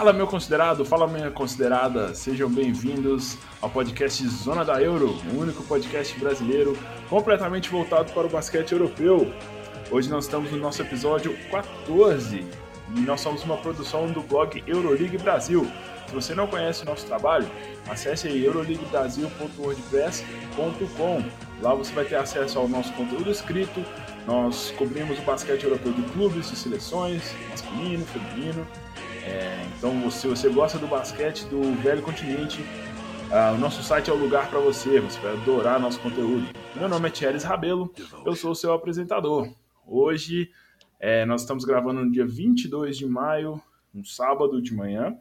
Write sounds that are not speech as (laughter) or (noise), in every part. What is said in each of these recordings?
Fala, meu considerado, fala, minha considerada, sejam bem-vindos ao podcast Zona da Euro, o único podcast brasileiro completamente voltado para o basquete europeu. Hoje nós estamos no nosso episódio 14 e nós somos uma produção do blog Euroleague Brasil. Se você não conhece o nosso trabalho, acesse euroleaguebrasil.wordpress.com. Lá você vai ter acesso ao nosso conteúdo escrito. Nós cobrimos o basquete europeu de clubes, de seleções, masculino, feminino é, então, se você gosta do basquete do velho continente, uh, o nosso site é o lugar para você. Você vai adorar nosso conteúdo. Meu nome é Thierry Rabelo, eu sou o seu apresentador. Hoje é, nós estamos gravando no dia 22 de maio, um sábado de manhã.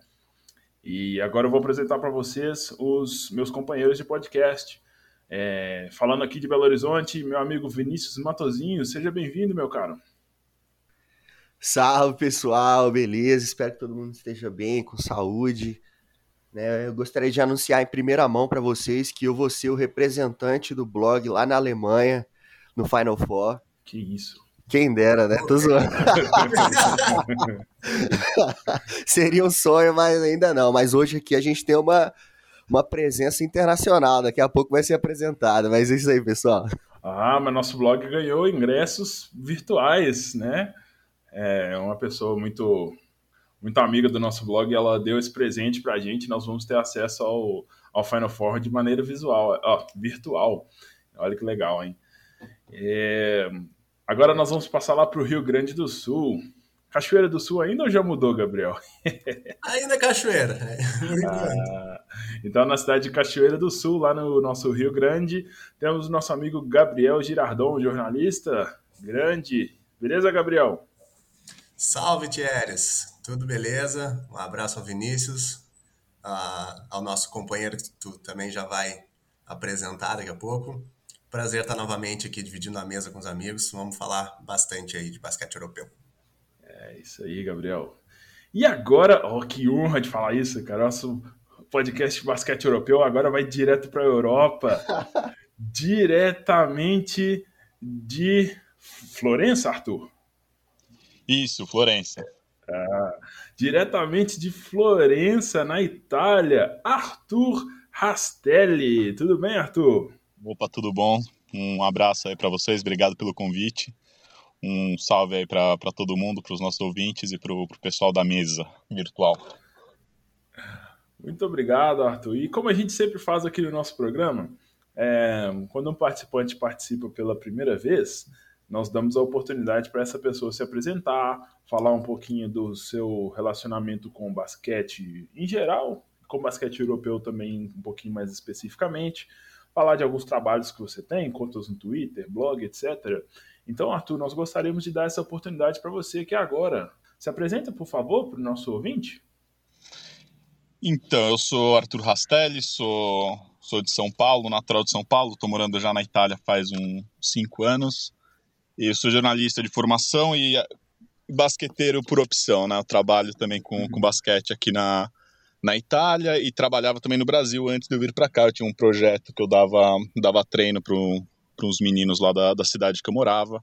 E agora eu vou apresentar para vocês os meus companheiros de podcast. É, falando aqui de Belo Horizonte, meu amigo Vinícius Matozinho, seja bem-vindo, meu caro. Salve pessoal, beleza? Espero que todo mundo esteja bem, com saúde. Né? Eu gostaria de anunciar em primeira mão para vocês que eu vou ser o representante do blog lá na Alemanha, no Final Four. Que isso. Quem dera, né? Tô zoando. (laughs) Seria um sonho, mas ainda não. Mas hoje aqui a gente tem uma, uma presença internacional. Daqui a pouco vai ser apresentada. Mas é isso aí, pessoal. Ah, mas nosso blog ganhou ingressos virtuais, né? É uma pessoa muito muito amiga do nosso blog, ela deu esse presente para a gente. Nós vamos ter acesso ao, ao Final Four de maneira visual, ó, virtual. Olha que legal, hein? É... Agora nós vamos passar lá para o Rio Grande do Sul. Cachoeira do Sul ainda ou já mudou, Gabriel? (laughs) ainda é Cachoeira. ah, então, na cidade de Cachoeira do Sul, lá no nosso Rio Grande, temos o nosso amigo Gabriel Girardon, jornalista grande. Beleza, Gabriel? Salve, Thieres! Tudo beleza? Um abraço ao Vinícius, uh, ao nosso companheiro que tu também já vai apresentar daqui a pouco. Prazer estar novamente aqui dividindo a mesa com os amigos. Vamos falar bastante aí de basquete europeu. É isso aí, Gabriel. E agora, oh, que honra de falar isso, cara. Nosso podcast de basquete europeu agora vai direto para a Europa. (laughs) diretamente de Florença, Arthur. Isso, Florença. Ah, diretamente de Florença, na Itália, Arthur Rastelli. Tudo bem, Arthur? Opa, tudo bom? Um abraço aí para vocês, obrigado pelo convite. Um salve aí para todo mundo, para os nossos ouvintes e para o pessoal da mesa virtual. Muito obrigado, Arthur. E como a gente sempre faz aqui no nosso programa, é, quando um participante participa pela primeira vez, nós damos a oportunidade para essa pessoa se apresentar, falar um pouquinho do seu relacionamento com o basquete em geral, com o basquete europeu também um pouquinho mais especificamente, falar de alguns trabalhos que você tem, contas no Twitter, blog, etc. Então, Arthur, nós gostaríamos de dar essa oportunidade para você é agora. Se apresenta, por favor, para o nosso ouvinte. Então, eu sou Arthur Rastelli, sou, sou de São Paulo, natural de São Paulo, estou morando já na Itália faz uns cinco anos. Eu sou jornalista de formação e basqueteiro por opção, né? Eu trabalho também com, com basquete aqui na, na Itália e trabalhava também no Brasil antes de eu vir para cá. Eu tinha um projeto que eu dava, dava treino para uns meninos lá da, da cidade que eu morava,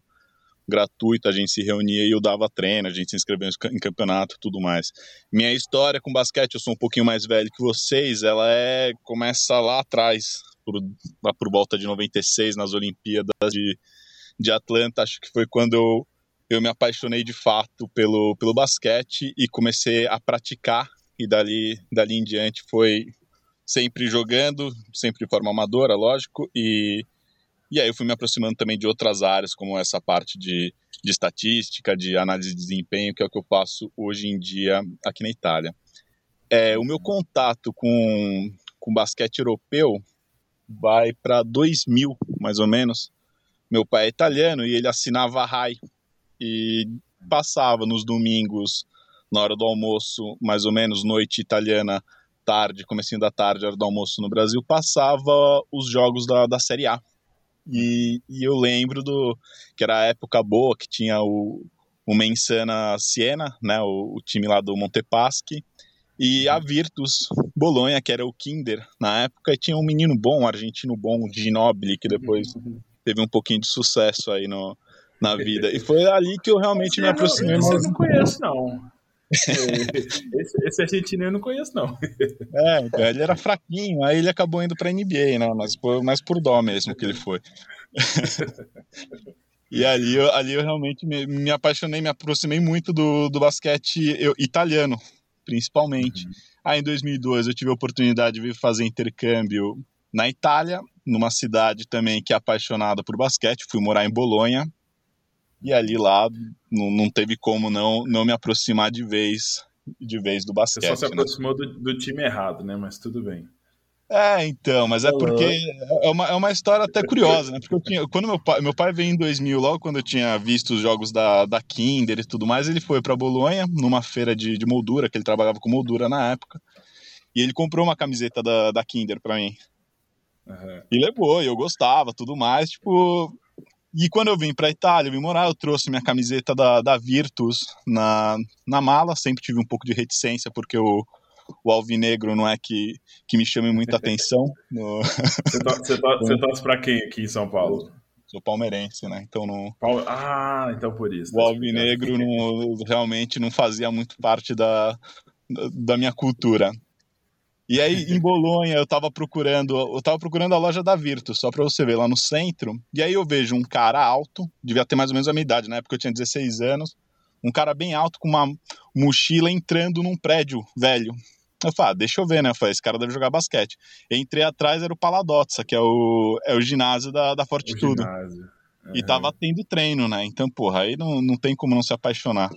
gratuito, a gente se reunia e eu dava treino, a gente se inscrevia em campeonato tudo mais. Minha história com basquete, eu sou um pouquinho mais velho que vocês, ela é começa lá atrás, por, lá por volta de 96, nas Olimpíadas de de Atlanta, acho que foi quando eu, eu me apaixonei de fato pelo, pelo basquete e comecei a praticar. E dali, dali em diante foi sempre jogando, sempre de forma amadora, lógico. E, e aí eu fui me aproximando também de outras áreas, como essa parte de, de estatística, de análise de desempenho, que é o que eu faço hoje em dia aqui na Itália. É, o meu contato com, com basquete europeu vai para 2000, mais ou menos, meu pai é italiano e ele assinava a RAI e passava nos domingos, na hora do almoço, mais ou menos noite italiana, tarde, comecinho da tarde, hora do almoço no Brasil, passava os jogos da, da Série A. E, e eu lembro do que era a época boa, que tinha o, o Mensana Siena, né, o, o time lá do Montepaschi, e a Virtus Bolonha, que era o Kinder na época, e tinha um menino bom, um argentino bom, o Ginobili, que depois uhum teve um pouquinho de sucesso aí no, na vida. E (laughs) foi ali que eu realmente me aproximei. Não, eu não conheço, não. (laughs) esse, esse argentino eu não conheço, não. É, então, ele era fraquinho, aí ele acabou indo pra NBA, né? Mas, mas por dó mesmo que ele foi. (laughs) E ali, eu, ali eu realmente me, me, apaixonei, me aproximei muito do, do basquete italiano, principalmente. Uhum. Aí em 2002 eu tive a oportunidade de vir fazer intercâmbio na Itália, numa cidade também que é apaixonada por basquete, fui morar em Bolonha. E ali lá não, não teve como não, não me aproximar de vez de vez do basquete. Você só se né? aproximou né? do, do time errado, né? Mas tudo bem. É, então, mas é porque é uma, é uma história até curiosa, né? Porque eu tinha, quando meu pai, meu pai veio em 2000, logo quando eu tinha visto os jogos da, da Kinder e tudo mais, ele foi para Bolonha, numa feira de, de moldura, que ele trabalhava com moldura na época, e ele comprou uma camiseta da, da Kinder para mim. Uhum. E levou, e eu gostava, tudo mais, tipo... E quando eu vim pra Itália, eu vim morar, eu trouxe minha camiseta da, da Virtus na, na mala, sempre tive um pouco de reticência, porque eu o alvinegro não é que, que me chame muita atenção. (laughs) No... Você, to, você, to, você torce para quem aqui em São Paulo? Sou palmeirense, né? Então não. Ah, então por isso. Tá o alvinegro não, realmente não fazia muito parte da, da minha cultura. E aí, em Bolonha, eu tava procurando, eu tava procurando a loja da Virtus, só para você ver, lá no centro. E aí eu vejo um cara alto, devia ter mais ou menos a minha idade, na época eu tinha 16 anos, um cara bem alto com uma mochila entrando num prédio velho. Eu falei, ah, deixa eu ver, né? Eu falei, esse cara deve jogar basquete. entrei atrás, era o Paladotza, que é o, é o ginásio da, da Fortitudo. Uhum. E tava tendo treino, né? Então, porra, aí não, não tem como não se apaixonar.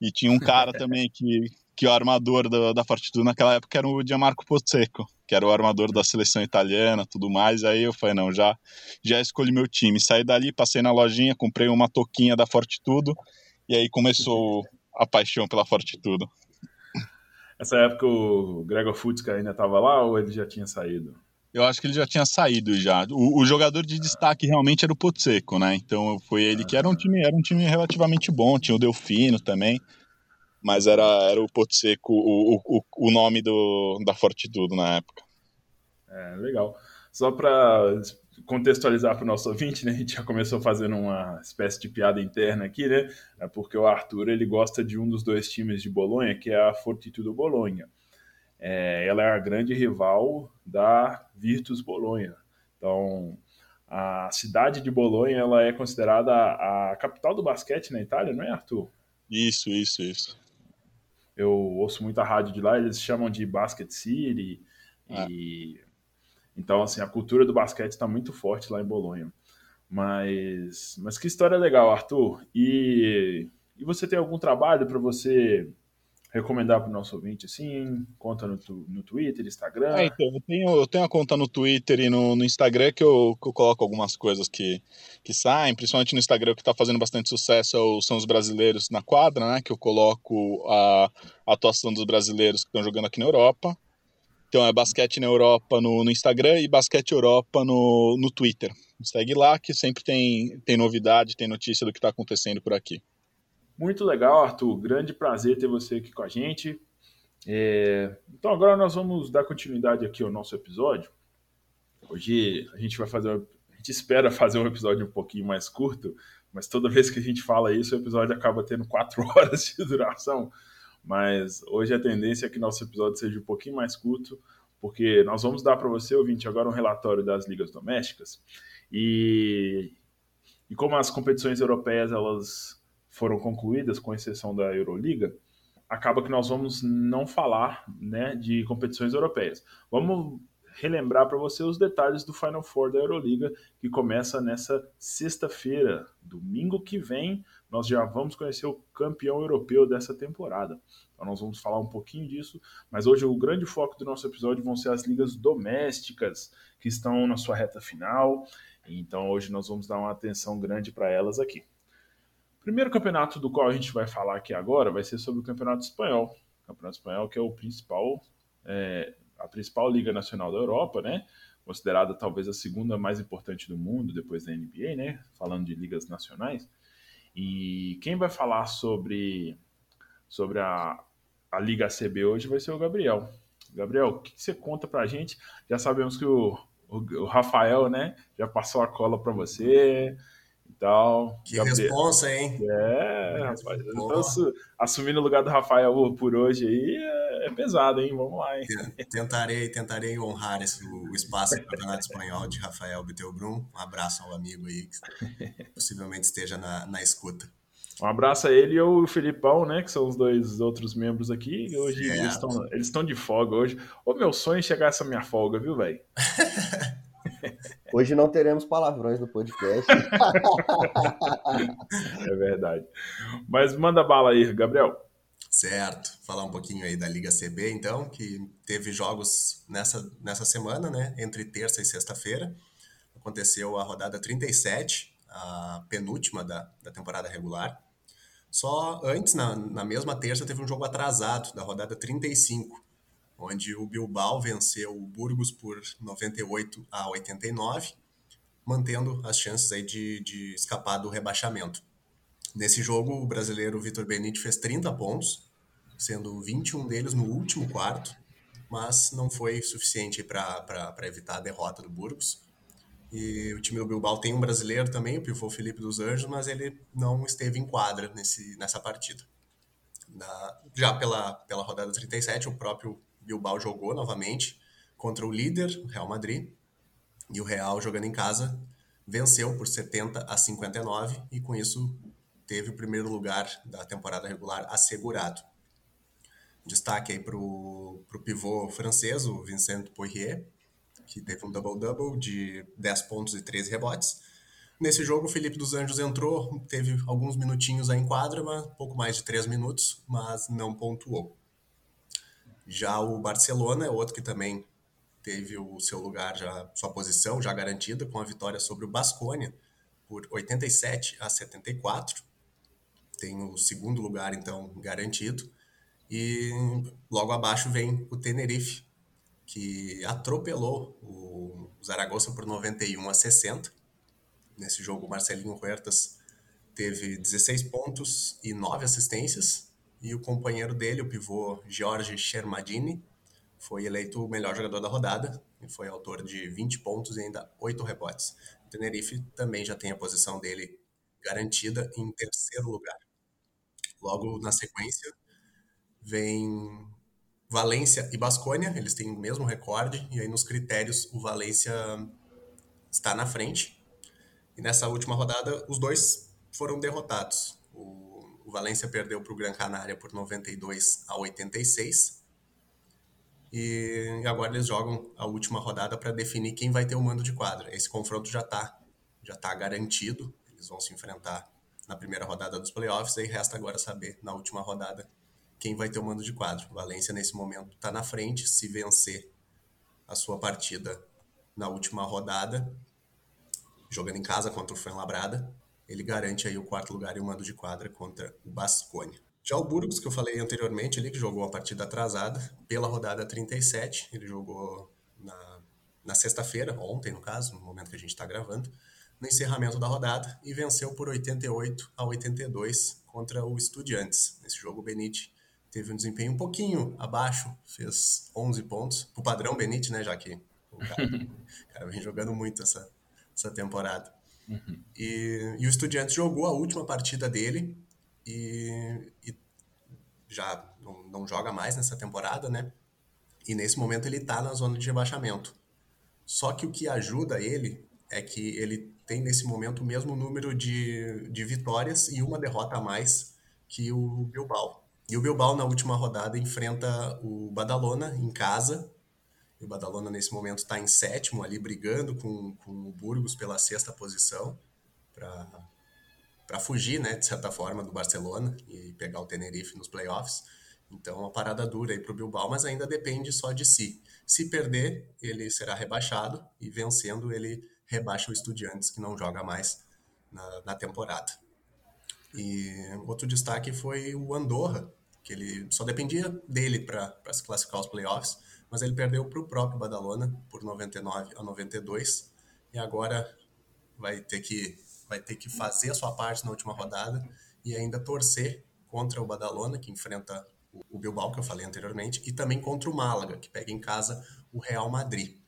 E tinha um cara também que, que o armador da, da Fortitudo naquela época era o Gianmarco Pozzeco, que era o armador da seleção italiana tudo mais. Aí eu falei, não, já, já escolhi meu time. Saí dali, passei na lojinha, comprei uma toquinha da Fortitudo, e aí começou a paixão pela Fortitudo. Essa época o Gregor Futzka ainda estava lá ou ele já tinha saído? Eu acho que ele já tinha saído já. O, o jogador de destaque realmente era o Pozzeco, né? Então foi ele que era um time, era um time relativamente bom. Tinha o Delfino também, mas era, era o Pozzeco o, o, o nome do, da Fortitudo na época. É, legal. Só para contextualizar para o nosso ouvinte, né? A gente já começou fazendo uma espécie de piada interna aqui, né? É porque o Arthur ele gosta de um dos dois times de Bolonha, que é a Fortitudo Bolonha. É, ela é a grande rival da Virtus Bolonha. Então, a cidade de Bolonha ela é considerada a capital do basquete na Itália, não é, Arthur? Isso, isso, isso. Eu ouço muito a rádio de lá, eles chamam de Basket City ah. e então, assim, a cultura do basquete está muito forte lá em Bolonha. Mas, mas que história legal, Arthur. E, e você tem algum trabalho para você recomendar para o nosso ouvinte, assim? Conta no, no Twitter, Instagram? É, então, eu tenho, eu tenho a conta no Twitter e no, no Instagram que eu, que eu coloco algumas coisas que, que saem, principalmente no Instagram, o que está fazendo bastante sucesso é são os brasileiros na quadra, né? Que eu coloco a, a atuação dos brasileiros que estão jogando aqui na Europa. Então é Basquete na Europa no, no Instagram e Basquete Europa no, no Twitter. Segue lá que sempre tem, tem novidade, tem notícia do que está acontecendo por aqui. Muito legal, Arthur. Grande prazer ter você aqui com a gente. É... Então agora nós vamos dar continuidade aqui ao nosso episódio. Hoje a gente vai fazer, a gente espera fazer um episódio um pouquinho mais curto, mas toda vez que a gente fala isso, o episódio acaba tendo quatro (laughs) horas de duração. Mas hoje a tendência é que nosso episódio seja um pouquinho mais curto, porque nós vamos dar para você, ouvinte, agora um relatório das ligas domésticas. E, e como as competições europeias elas foram concluídas, com exceção da Euroliga, acaba que nós vamos não falar né, de competições europeias. Vamos relembrar para você os detalhes do Final Four da Euroliga, que começa nessa sexta-feira, domingo que vem, nós já vamos conhecer o campeão europeu dessa temporada. Então nós vamos falar um pouquinho disso, mas hoje o grande foco do nosso episódio vão ser as ligas domésticas que estão na sua reta final. Então hoje nós vamos dar uma atenção grande para elas aqui. Primeiro campeonato do qual a gente vai falar aqui agora vai ser sobre o Campeonato Espanhol. O Campeonato Espanhol que é o principal, é, a principal liga nacional da Europa, né? Considerada talvez a segunda mais importante do mundo depois da NBA, né? Falando de ligas nacionais. E quem vai falar sobre, sobre a, a Liga CB hoje vai ser o Gabriel. Gabriel, o que você conta pra gente? Já sabemos que o, o, o Rafael, né, já passou a cola para você. Tal. Que Gabriel. responsa, hein? É, rapaz. Então, assumindo o lugar do Rafael por hoje aí é, é pesado, hein? Vamos lá, hein? Tentarei, tentarei honrar esse, o espaço do Campeonato Espanhol de Rafael Bittelbrum. Um abraço ao amigo aí que possivelmente esteja na, na escuta. Um abraço a ele e o Filipão, né? Que são os dois outros membros aqui. Hoje estão eles estão de folga hoje. O meu sonho é chegar essa minha folga, viu, velho? (laughs) Hoje não teremos palavrões no podcast. (laughs) é verdade. Mas manda bala aí, Gabriel. Certo. Falar um pouquinho aí da Liga CB, então, que teve jogos nessa, nessa semana, né? Entre terça e sexta-feira. Aconteceu a rodada 37, a penúltima da, da temporada regular. Só antes, na, na mesma terça, teve um jogo atrasado, da rodada 35, onde o Bilbao venceu o Burgos por 98 a 89, mantendo as chances aí de, de escapar do rebaixamento. Nesse jogo, o brasileiro Vitor Benite fez 30 pontos, sendo 21 deles no último quarto, mas não foi suficiente para evitar a derrota do Burgos. E o time do Bilbao tem um brasileiro também, o pivô Felipe dos Anjos, mas ele não esteve em quadra nesse, nessa partida. Na, já pela, pela rodada 37, o próprio Bilbao jogou novamente contra o líder, o Real Madrid, e o Real jogando em casa venceu por 70 a 59 e com isso teve o primeiro lugar da temporada regular assegurado. Destaque aí para o pivô francês, o Vincent Poirier, que teve um double-double de 10 pontos e 13 rebotes. Nesse jogo, o Felipe dos Anjos entrou, teve alguns minutinhos aí em quadra, mas pouco mais de 3 minutos, mas não pontuou. Já o Barcelona é outro que também teve o seu lugar, já sua posição já garantida com a vitória sobre o Basconia por 87 a 74. Tem o segundo lugar então garantido. E logo abaixo vem o Tenerife, que atropelou o Zaragoza por 91 a 60. Nesse jogo, Marcelinho Huertas teve 16 pontos e 9 assistências, e o companheiro dele, o pivô Jorge Shermadini, foi eleito o melhor jogador da rodada e foi autor de 20 pontos e ainda 8 rebotes. O Tenerife também já tem a posição dele garantida em terceiro lugar. Logo na sequência, vem Valência e Basconia, eles têm o mesmo recorde, e aí nos critérios o Valência está na frente. E nessa última rodada, os dois foram derrotados. O Valência perdeu para o Gran Canária por 92 a 86. E agora eles jogam a última rodada para definir quem vai ter o mando de quadra. Esse confronto já está já tá garantido. Eles vão se enfrentar na primeira rodada dos playoffs. Aí resta agora saber, na última rodada, quem vai ter o mando de quadro. O Valência, nesse momento, está na frente. Se vencer a sua partida na última rodada, jogando em casa contra o Fuenlabrada, ele garante aí o quarto lugar e o mando de quadra contra o Basconia. Já o Burgos, que eu falei anteriormente, ele que jogou a partida atrasada pela rodada 37, ele jogou na, na sexta-feira, ontem no caso, no momento que a gente está gravando, no encerramento da rodada e venceu por 88 a 82 contra o Estudiantes. Nesse jogo, o Benite teve um desempenho um pouquinho abaixo, fez 11 pontos, o padrão Benite, né, já que o cara, (laughs) cara vem jogando muito essa, essa temporada. Uhum. E, e, o Estudiantes jogou a última partida dele e, e já não, não, joga mais nessa temporada, né? E nesse momento ele tá na zona de rebaixamento. Só que o que ajuda ele é que ele tem nesse momento o mesmo número de, de vitórias e uma derrota a mais que o Bilbao. E o Bilbao na última rodada enfrenta o Badalona em casa o Badalona, nesse momento, está em sétimo ali, brigando com, com o Burgos pela sexta posição, para fugir, né, de certa forma, do Barcelona e pegar o Tenerife nos playoffs. Então, uma parada dura aí para o Bilbao, mas ainda depende só de si. Se perder, ele será rebaixado e vencendo, ele rebaixa o Estudiantes, que não joga mais na, na temporada. E outro destaque foi o Andorra, que ele só dependia dele para se classificar aos playoffs mas ele perdeu para o próprio Badalona por 99 a 92 e agora vai ter que vai ter que fazer a sua parte na última rodada e ainda torcer contra o Badalona que enfrenta o Bilbao que eu falei anteriormente e também contra o Málaga que pega em casa o Real Madrid.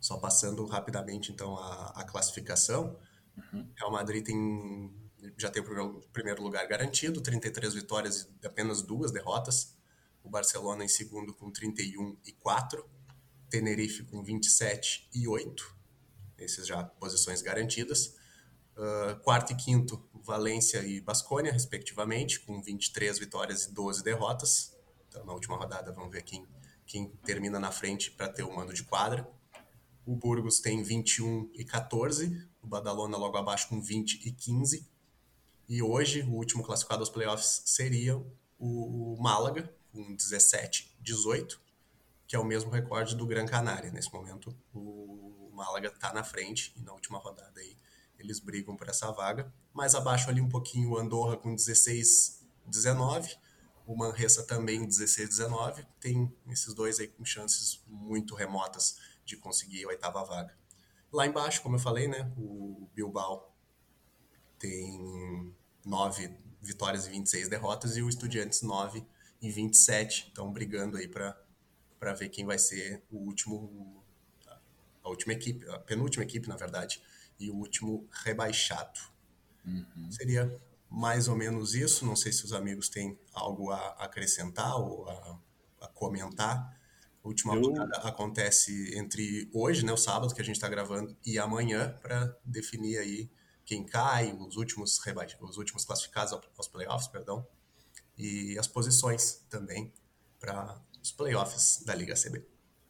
Só passando rapidamente então a, a classificação, Uhum. Real Madrid tem, já tem o primeiro lugar garantido, 33 vitórias e apenas duas derrotas. O Barcelona em segundo com 31 e 4. Tenerife com 27 e 8. Esses já posições garantidas. Uh, quarto e quinto, Valência e Basconia, respectivamente, com 23 vitórias e 12 derrotas. Então, na última rodada, vamos ver quem, quem termina na frente para ter o mando de quadra. O Burgos tem 21 e 14, o Badalona logo abaixo com 20 e 15. E hoje, o último classificado aos playoffs seria o Málaga, com 17 18, que é o mesmo recorde do Gran Canária. Nesse momento, o Málaga está na frente e na última rodada aí eles brigam por essa vaga. Mais abaixo ali um pouquinho o Andorra com 16, 19. O Manresa também 16, 19. Tem esses dois aí com chances muito remotas de conseguir a oitava vaga. Lá embaixo, como eu falei, né, o Bilbao tem 9 vitórias e 26 derrotas e o Estudiantes 9 e 27. Estão brigando aí para ver quem vai ser o último a última equipe, a penúltima equipe, na verdade, e o último rebaixado. Uhum. Seria mais ou menos isso. Não sei se os amigos têm algo a acrescentar ou a, a comentar. A última Eu... rodada acontece entre hoje, né, o sábado que a gente está gravando, e amanhã para definir aí quem cai, os últimos reba... os últimos classificados aos playoffs, perdão, e as posições também para os playoffs da Liga CB.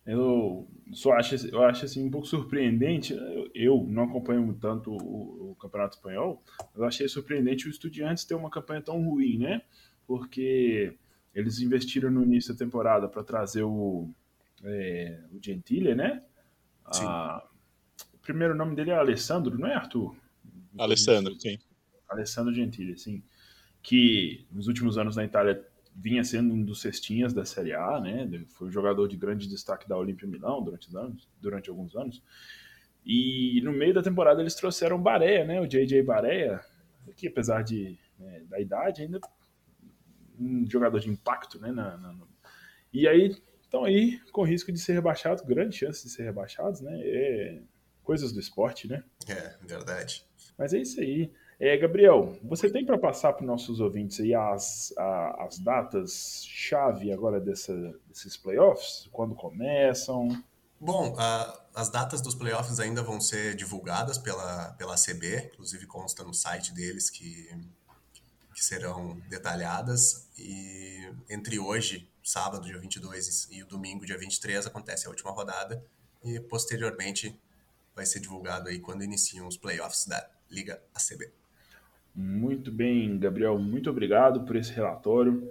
Eu só acho, eu acho assim um pouco surpreendente. Eu, eu não acompanho tanto o, o, Campeonato Espanhol, mas eu achei surpreendente o Estudiantes ter uma campanha tão ruim, né? Porque eles investiram no início da temporada para trazer o, é, o Gentile, né? A, o primeiro nome dele é Alessandro, não é Arthur? Alessandro, sim. Alessandro Gentile, sim. Que nos últimos anos na Itália vinha sendo um dos cestinhas da Série A, né? Foi um jogador de grande destaque da Olímpia Milão durante, anos, durante alguns anos. E no meio da temporada eles trouxeram Bareia, né? O JJ Bareia, que apesar de, né, da idade, ainda um jogador de impacto, né? Na, na, no... E aí estão aí com risco de ser rebaixados, grande chance de ser rebaixados, né? É coisas do esporte, né? É, verdade. Mas é isso aí. É, Gabriel, você tem para passar para os nossos ouvintes aí as, a, as datas chave agora dessa, desses playoffs? Quando começam? Bom, as datas dos playoffs ainda vão ser divulgadas pela, pela CB, inclusive consta no site deles que, que serão detalhadas. E entre hoje, sábado, dia 22, e o domingo, dia 23, acontece a última rodada. E posteriormente vai ser divulgado aí quando iniciam os playoffs da Liga ACB. Muito bem, Gabriel, muito obrigado por esse relatório.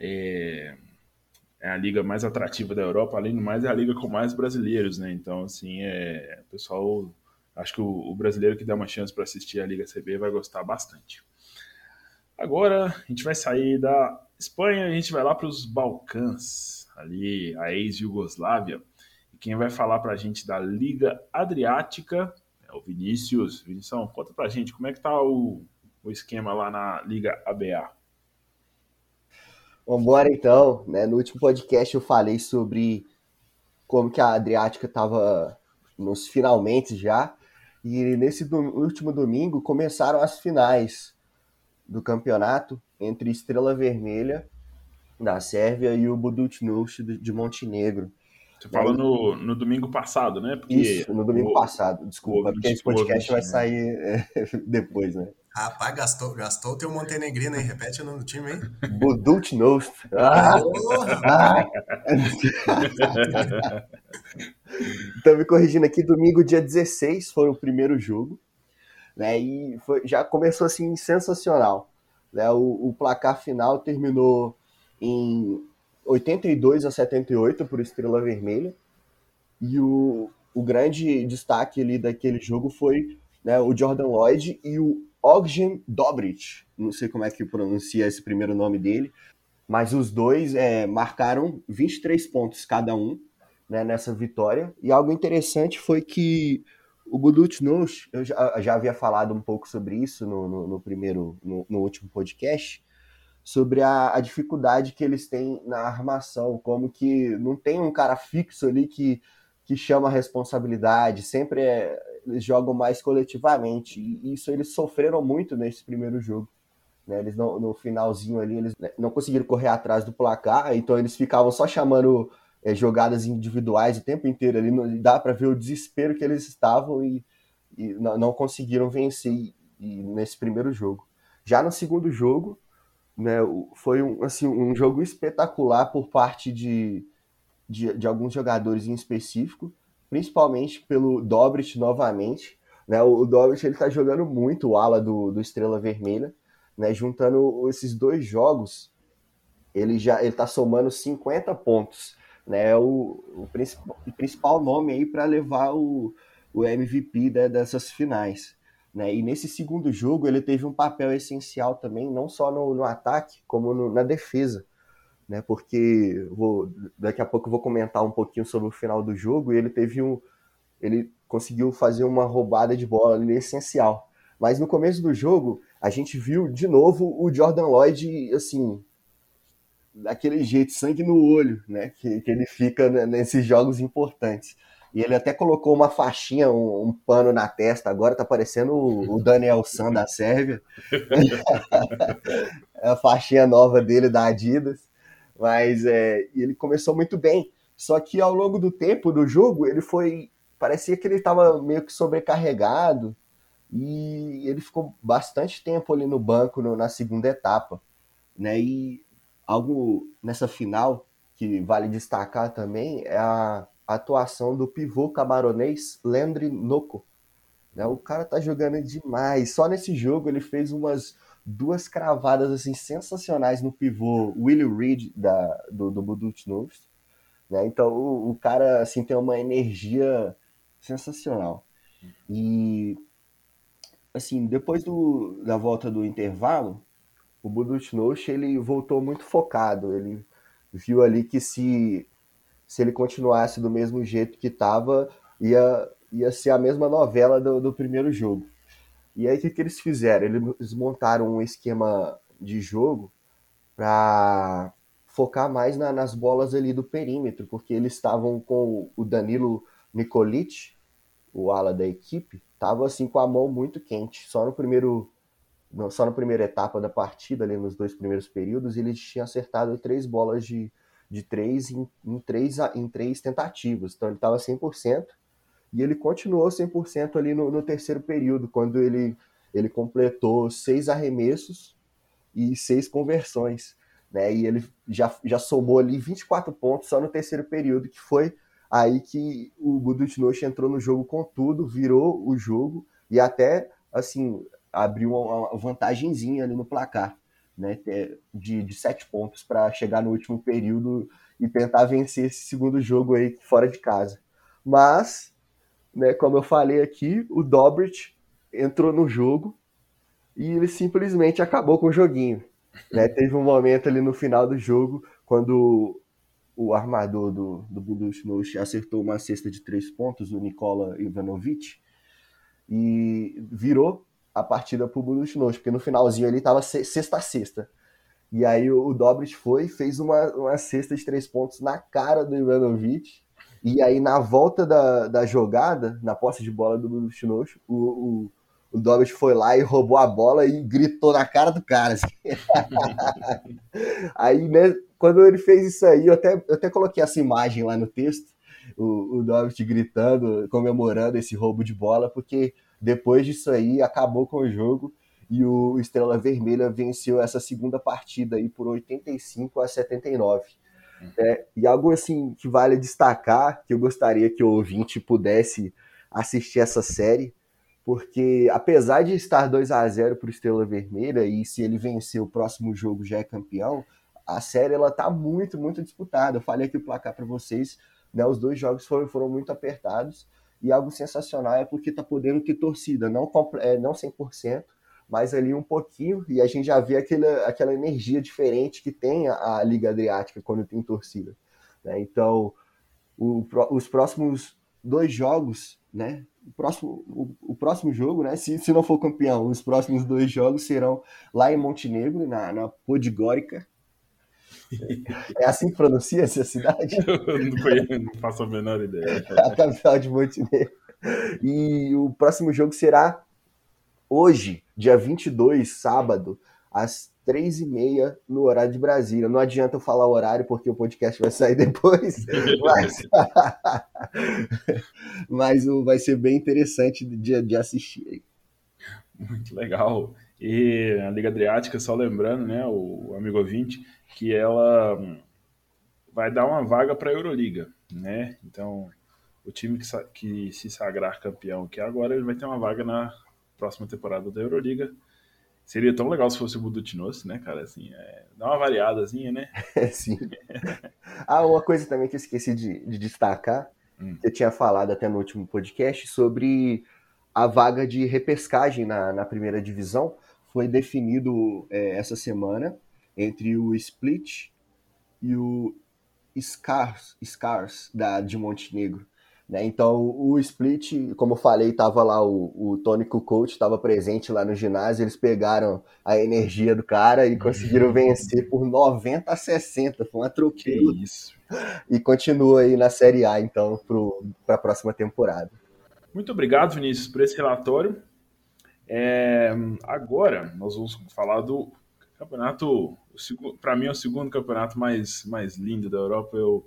É, é, a liga mais atrativa da Europa, além do mais, é a liga com mais brasileiros, né? Então, assim, é, pessoal, acho que o, o brasileiro que dá uma chance para assistir a Liga CB vai gostar bastante. Agora, a gente vai sair da Espanha a gente vai lá para os Balcãs, ali, a ex-Yugoslávia. E quem vai falar para a gente da Liga Adriática é o Vinícius. Vinícius, conta para a gente como é que tá o o esquema lá na Liga ABA. Vambora então, né? No último podcast eu falei sobre como que a Adriática estava nos finalmente já. E nesse do, último domingo começaram as finais do campeonato entre Estrela Vermelha da Sérvia e o Budućnost de Montenegro. Você falou no, no domingo passado, né? Porque Isso, no domingo o, passado, desculpa, porque esse podcast vai sair é, (laughs) depois, né? Rapaz, gastou, gastou o teu Montenegrino aí. Repete o nome do time, hein? Budut Nost. Ah! ah! então, me corrigindo aqui, domingo, dia 16, foi o primeiro jogo. Né, e foi, já começou assim sensacional. Né, o, o placar final terminou em 82 a 78 por Estrela Vermelha. E o, o grande destaque ali daquele jogo foi né, o Jordan Lloyd e o Ogden Dobrich, não sei como é que pronuncia esse primeiro nome dele, mas os dois é, marcaram 23 pontos cada um né, nessa vitória. E algo interessante foi que o Budutnos, eu já, já, havia falado um pouco sobre isso no, no, no primeiro, no, no, último podcast, sobre a, a, dificuldade que eles têm na armação, como que não tem um cara fixo ali que, que chama a responsabilidade, sempre é, eles jogam mais coletivamente. E isso eles sofreram muito nesse primeiro jogo. Né? Eles não, no finalzinho ali, eles não conseguiram correr atrás do placar, então eles ficavam só chamando é, jogadas individuais o tempo inteiro ali. Não, dá para ver o desespero que eles estavam e, e não, não, conseguiram vencer e, e, nesse primeiro jogo. Já no segundo jogo, né, foi um, assim, um jogo espetacular por parte de, de, de alguns jogadores em específico, principalmente pelo Dobrit novamente. Né, o, o Dobrit ele está jogando muito o ala do, do Estrela Vermelha né? Juntando esses dois jogos, ele já ele tá somando 50 pontos, né? O, o, principal, o principal nome aí para levar o, o MVP né, dessas finais. Né? E nesse segundo jogo ele teve um papel essencial também, não só no, no ataque, como no, na defesa. Né? Porque vou, daqui a pouco eu vou comentar um pouquinho sobre o final do jogo e ele teve um. Ele conseguiu fazer uma roubada de bola ali essencial. Mas no começo do jogo, a gente viu de novo o Jordan Lloyd, assim, daquele jeito, sangue no olho, né? Que, que ele fica nesses jogos importantes. E ele até colocou uma faixinha, um, um pano na testa, agora tá parecendo o, o Daniel San da Sérvia. (laughs) é a faixinha nova dele da Adidas. Mas é, ele começou muito bem. Só que ao longo do tempo do jogo, ele foi. Parecia que ele estava meio que sobrecarregado e ele ficou bastante tempo ali no banco no, na segunda etapa, né? E algo nessa final que vale destacar também é a atuação do pivô camaronês Landry Noco. Né? O cara tá jogando demais. Só nesse jogo ele fez umas duas cravadas assim sensacionais no pivô Willie Reed da, do, do Budut Novs. Né? Então o, o, cara assim tem uma energia sensacional. E assim, depois do, da volta do intervalo, o Budutnosh ele voltou muito focado. Ele viu ali que se, se ele continuasse do mesmo jeito que estava, ia, ia ser a mesma novela do, do primeiro jogo. E aí o que, que eles fizeram? Eles montaram um esquema de jogo para focar mais na, nas bolas ali do perímetro, porque eles estavam com o Danilo Nikolic, o ala da equipe, estava assim com a mão muito quente. Só no primeiro só na primeira etapa da partida, ali nos dois primeiros períodos, ele tinha acertado três bolas de, de três em, em, três em três tentativas. Então ele estava 100% e ele continuou 100% ali no, no terceiro período, quando ele, ele completou seis arremessos e seis conversões. Né? E ele já, já somou ali 24 pontos só no terceiro período, que foi Aí que o Budutinosh entrou no jogo com tudo, virou o jogo e até, assim, abriu uma vantagenzinha ali no placar, né? De, de sete pontos para chegar no último período e tentar vencer esse segundo jogo aí fora de casa. Mas, né, como eu falei aqui, o Dobrit entrou no jogo e ele simplesmente acabou com o joguinho. Né? (laughs) Teve um momento ali no final do jogo, quando o armador do, do Buducnost acertou uma cesta de três pontos, o Nikola Ivanovic, e virou a partida para o Buducnost, porque no finalzinho ele estava sexta a sexta. E aí o, o Dobrit foi fez uma, uma cesta de três pontos na cara do Ivanovic, e aí na volta da, da jogada, na posse de bola do Buducnost, o, o o Dobit foi lá e roubou a bola e gritou na cara do cara. Assim. (laughs) aí, né, quando ele fez isso aí, eu até, eu até coloquei essa imagem lá no texto, o, o Dobit gritando, comemorando esse roubo de bola, porque depois disso aí acabou com o jogo e o Estrela Vermelha venceu essa segunda partida aí por 85 a 79. É, e algo assim que vale destacar, que eu gostaria que o ouvinte pudesse assistir essa série, porque apesar de estar 2 a 0 para o Estrela Vermelha e se ele vencer o próximo jogo já é campeão, a série ela tá muito, muito disputada. Eu falei aqui o placar para vocês, né? Os dois jogos foram, foram muito apertados e algo sensacional é porque tá podendo ter torcida, não é, não 100%, mas ali um pouquinho e a gente já vê aquele, aquela energia diferente que tem a, a Liga Adriática quando tem torcida, né? Então, o, os próximos dois jogos, né? O próximo, o, o, próximo jogo, né? Se, se não for campeão, os próximos dois jogos serão lá em Montenegro, na, na Podgorica, É assim que pronuncia essa cidade? Eu não, conheço, não faço a menor ideia. (laughs) a capital de Montenegro. E o próximo jogo será hoje, dia 22, sábado, às três e meia no horário de Brasília. Não adianta eu falar o horário porque o podcast vai sair (laughs) depois, mas, (laughs) mas vai ser bem interessante de, de assistir. Muito legal. E a Liga Adriática, só lembrando, né, o amigo ouvinte, que ela vai dar uma vaga para a Euroliga, né? Então, o time que, que se sagrar campeão que agora, ele vai ter uma vaga na próxima temporada da Euroliga. Seria tão legal se fosse o Budutinos, né, cara? Assim, é, dá uma variadazinha, né? (laughs) Sim. ah, uma coisa também que eu esqueci de, de destacar, hum. eu tinha falado até no último podcast, sobre a vaga de repescagem na, na primeira divisão. Foi definido é, essa semana entre o Split e o Scars, Scars da, de Montenegro. Né? Então, o Split, como eu falei, estava lá, o, o Tony Kukoc estava presente lá no ginásio, eles pegaram a energia do cara e conseguiram vencer por 90 a 60, foi uma troqueira. isso. E continua aí na Série A, então, para a próxima temporada. Muito obrigado, Vinícius, por esse relatório. É, agora, nós vamos falar do campeonato, para mim é o segundo campeonato mais, mais lindo da Europa, eu,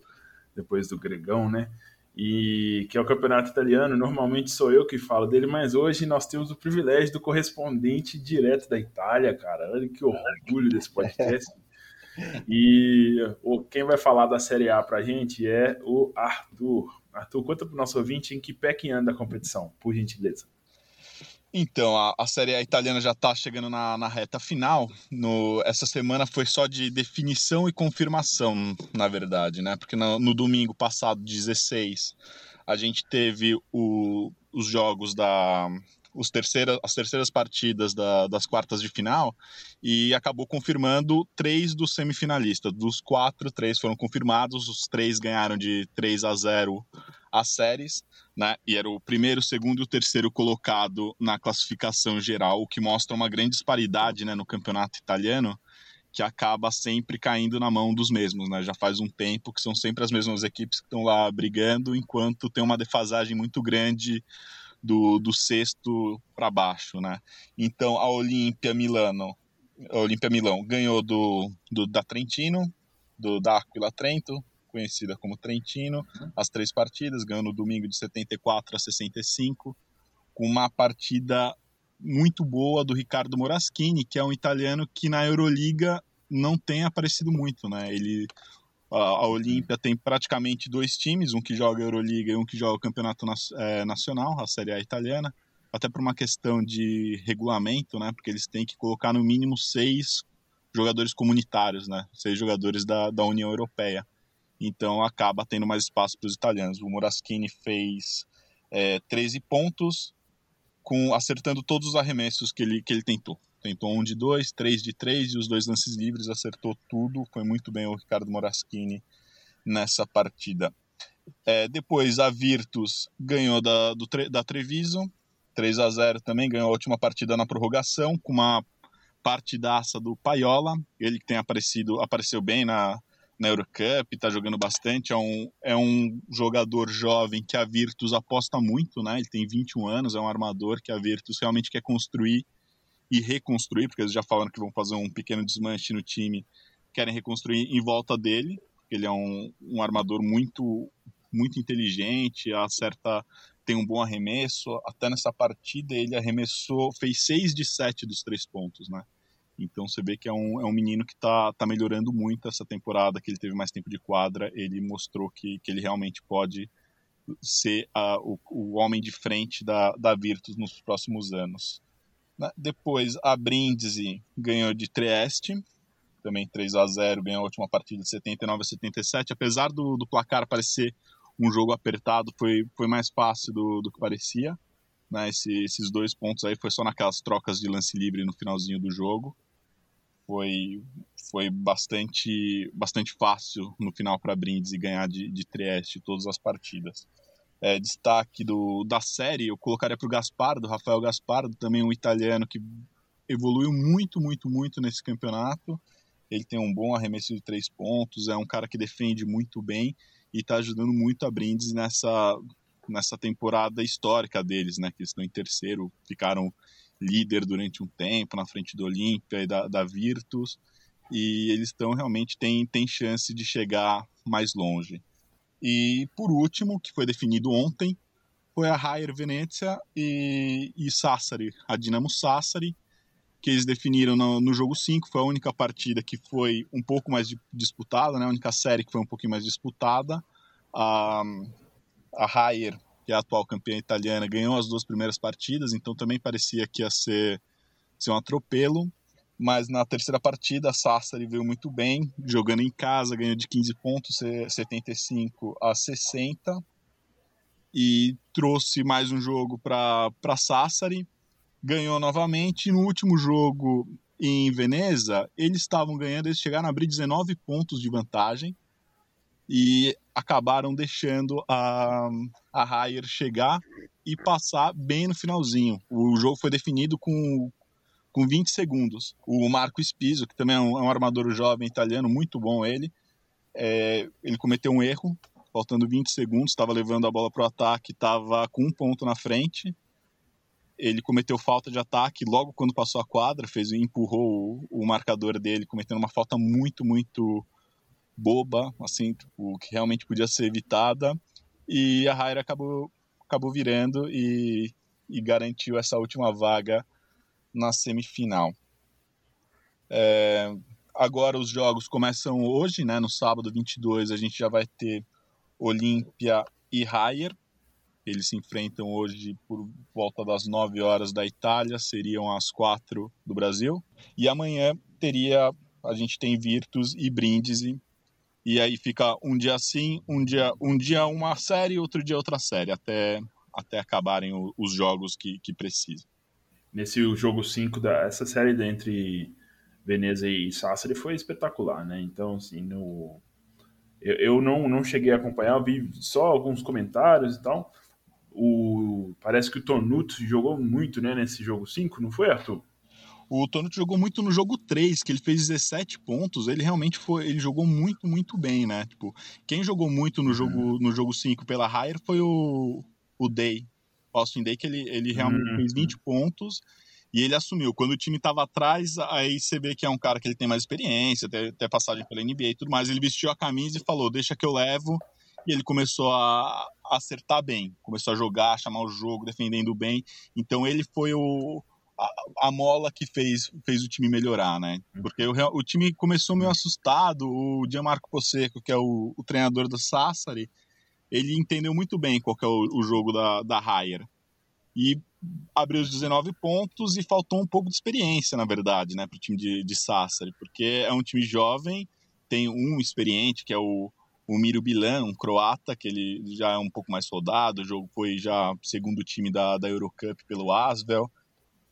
depois do Gregão, né? E que é o campeonato italiano. Normalmente sou eu que falo dele, mas hoje nós temos o privilégio do correspondente direto da Itália, cara. Olha que orgulho desse podcast. E quem vai falar da Série A pra gente é o Arthur. Arthur, conta pro nosso ouvinte em que pé que anda a competição, por gentileza. Então, a, a Série A italiana já está chegando na, na, reta final. No, essa semana foi só de definição e confirmação, na verdade, né? Porque no, no domingo passado, 16, a gente teve o, os jogos da. Os terceira, as terceiras partidas da, das quartas de final e acabou confirmando três dos semifinalistas. Dos quatro, três foram confirmados, os três ganharam de 3 a 0 as séries né? E era o primeiro, segundo e o terceiro colocado na classificação geral, o que mostra uma grande disparidade, né, no campeonato italiano, que acaba sempre caindo na mão dos mesmos, né? Já faz um tempo que são sempre as mesmas equipes que estão lá brigando, enquanto tem uma defasagem muito grande do, do sexto para baixo, né? Então a Olimpia Milano, Olimpia Milão ganhou do, do da Trentino, do da Aquila Trento, conhecida como Trentino, as três partidas, ganhou no domingo de 74 a 65, com uma partida muito boa do Ricardo Moraschini, que é um italiano que na Euroliga não tem aparecido muito, né? Ele a Olímpia tem praticamente dois times, um que joga Euroliga e um que joga o Campeonato é, Nacional, a Série A italiana, até por uma questão de regulamento, né? Porque eles têm que colocar no mínimo seis jogadores comunitários, né? Seis jogadores da, da União Europeia então acaba tendo mais espaço para os italianos. O Moraschini fez é, 13 pontos, com acertando todos os arremessos que ele, que ele tentou. Tentou um de dois, três de três e os dois lances livres, acertou tudo. Foi muito bem o Ricardo Moraschini nessa partida. É, depois a Virtus ganhou da, do, da Treviso, 3 a 0 também, ganhou a última partida na prorrogação, com uma partidaça do Paiola, ele que tem aparecido, apareceu bem na, na Eurocup, está jogando bastante. É um, é um jogador jovem que a Virtus aposta muito, né? Ele tem 21 anos, é um armador que a Virtus realmente quer construir e reconstruir, porque eles já falaram que vão fazer um pequeno desmanche no time, querem reconstruir em volta dele. Ele é um, um armador muito muito inteligente, acerta, tem um bom arremesso. Até nessa partida ele arremessou, fez 6 de 7 dos três pontos, né? Então você vê que é um, é um menino que está tá melhorando muito essa temporada, que ele teve mais tempo de quadra, ele mostrou que, que ele realmente pode ser a, o, o homem de frente da, da Virtus nos próximos anos. Né? Depois a Brindisi ganhou de Trieste, também 3 a 0 ganhou a última partida de 79 a 77. Apesar do, do placar parecer um jogo apertado, foi, foi mais fácil do, do que parecia. Né? Esse, esses dois pontos aí foi só naquelas trocas de lance livre no finalzinho do jogo foi, foi bastante, bastante fácil no final para Brindisi ganhar de, de Trieste todas as partidas. É, destaque do, da série, eu colocaria para o Gaspardo, Rafael Gaspardo, também um italiano que evoluiu muito, muito, muito nesse campeonato. Ele tem um bom arremesso de três pontos, é um cara que defende muito bem e está ajudando muito a Brindisi nessa, nessa temporada histórica deles, né? Que estão em terceiro, ficaram líder durante um tempo na frente do Olímpia e da, da Virtus e eles estão realmente têm tem chance de chegar mais longe. E por último, que foi definido ontem, foi a Rayer Venezia e, e Sassari, a Dinamo Sassari, que eles definiram no, no, jogo 5, foi a única partida que foi um pouco mais disputada, né? a única série que foi um pouquinho mais disputada. A, a Rayer, que é a atual campeã italiana, ganhou as duas primeiras partidas, então também parecia que ia ser, ser um atropelo. Mas na terceira partida a Sassari veio muito bem, jogando em casa, ganhou de 15 pontos, 75 a 60, e trouxe mais um jogo para Sassari, ganhou novamente, e no último jogo em Veneza, eles estavam ganhando, eles chegaram a abrir 19 pontos de vantagem, e acabaram deixando a, a Rayer chegar e passar bem no finalzinho. O jogo foi definido com com 20 segundos. O Marco Spiso, que também é um, é um armador jovem italiano, muito bom ele, é, ele cometeu um erro, faltando 20 segundos, estava levando a bola para o ataque, estava com um ponto na frente, ele cometeu falta de ataque logo quando passou a quadra, fez empurrou o, o marcador dele, cometendo uma falta muito, muito boba, assim, tipo, que realmente podia ser evitada, e a Raira acabou, acabou virando e, e garantiu essa última vaga na semifinal. É, agora os jogos começam hoje, né, no sábado 22 a gente já vai ter Olímpia e Rayer. Eles se enfrentam hoje por volta das 9 horas da Itália, seriam as 4 do Brasil. E amanhã teria a gente tem Virtus e Brindisi. E aí fica um dia assim, um dia um dia uma série, outro dia outra série, até até acabarem os jogos que, que precisam nesse jogo 5 da essa série entre Veneza e Sassari foi espetacular, né? Então, assim, no eu, eu não, não cheguei a acompanhar, vi só alguns comentários e tal. O parece que o Tonuto jogou muito, né, nesse jogo 5, não foi, Arthur? O Tonuto jogou muito no jogo 3, que ele fez 17 pontos. Ele realmente foi, ele jogou muito, muito bem, né? Tipo, quem jogou muito no jogo uhum. no jogo 5 pela Hire foi o o Day, Austin Day, que ele, ele realmente uhum. fez 20 pontos e ele assumiu. Quando o time estava atrás, aí você vê que é um cara que ele tem mais experiência, até, até passagem pela NBA e tudo mais. Ele vestiu a camisa e falou: Deixa que eu levo. E ele começou a, acertar bem, começou a jogar, chamar o jogo, defendendo bem. Então ele foi o, a, a, mola que fez, fez o time melhorar, né? Uhum. Porque o, o time começou meio assustado. O Gianmarco Posseco, que é o, o treinador do Sassari, ele entendeu muito bem qual é o, o, jogo da, da Haier. E abriu os 19 pontos e faltou um pouco de experiência, na verdade, né, para o time de, de Sassari, porque é um time jovem, tem um experiente, que é o, o Miro Bilan, um croata, que ele já é um pouco mais soldado, o jogo foi já segundo time da, da Eurocup pelo Asvel,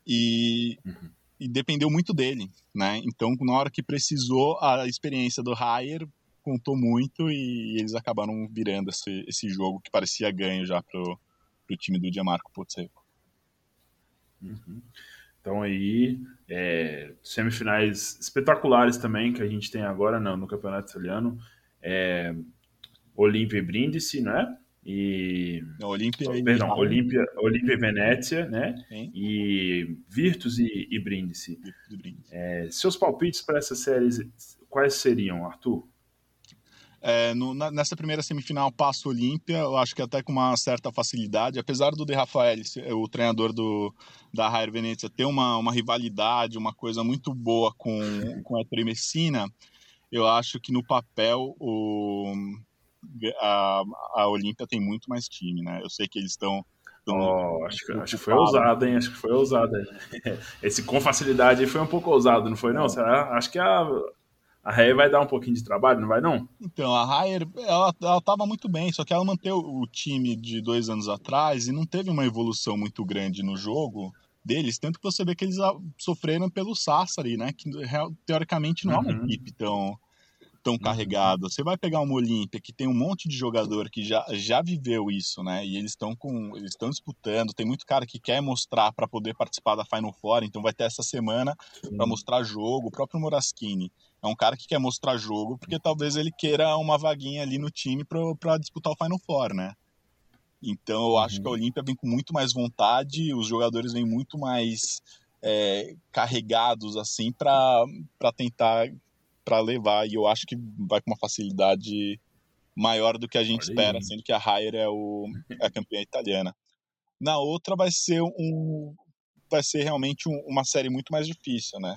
e, uhum. e dependeu muito dele, né, então na hora que precisou, a experiência do Haier contou muito e eles acabaram virando esse, esse jogo que parecia ganho já pro, pro time do Gianmarco Pozzeco. Uhum. Então aí, é, semifinais espetaculares também que a gente tem agora no, no Campeonato Italiano. É, Olímpia e Brindisi, né? E Olímpia e perdão, Olímpia, Olímpia e Venécia, né? Sim. E Virtus e, e Brindisi. É, seus palpites para essas séries quais seriam, Arthur? É, no, na, nessa primeira semifinal passa Olímpia, eu acho que até com uma certa facilidade, apesar do De Rafael, o treinador do, da Rair Venezia, ter uma, uma rivalidade, uma coisa muito boa com, (laughs) com a Messina, eu acho que no papel o, a, a Olímpia tem muito mais time, né? Eu sei que eles estão Oh, acho, que, acho que foi ousado, hein? Acho que foi ousado. (laughs) Esse com facilidade foi um pouco ousado, não foi, não? Será? Acho que a, a Raia vai dar um pouquinho de trabalho, não vai não? Então, a Raia, ela, ela tava muito bem, só que ela manteve o time de dois anos atrás e não teve uma evolução muito grande no jogo deles, tanto que você vê que eles sofreram pelo Sassari, né, que teoricamente não é uma uhum. equipe tão, tão uhum. carregada. Você vai pegar uma Olímpia que tem um monte de jogador que já, já viveu isso, né, e eles estão com eles estão disputando, tem muito cara que quer mostrar para poder participar da Final Four, então vai ter essa semana para mostrar jogo, o próprio Moraschini É um cara que quer mostrar jogo, porque talvez ele queira uma vaguinha ali no time para disputar o Final Four, né? Então eu acho que a uhum. Olímpia vem com muito mais vontade, os jogadores vêm muito mais é, carregados assim para tentar para levar e eu acho que vai com uma facilidade maior do que a gente espera, sendo que a Rayer é, o, é a campeã italiana. Na outra vai ser um vai ser realmente um, uma série muito mais difícil, né?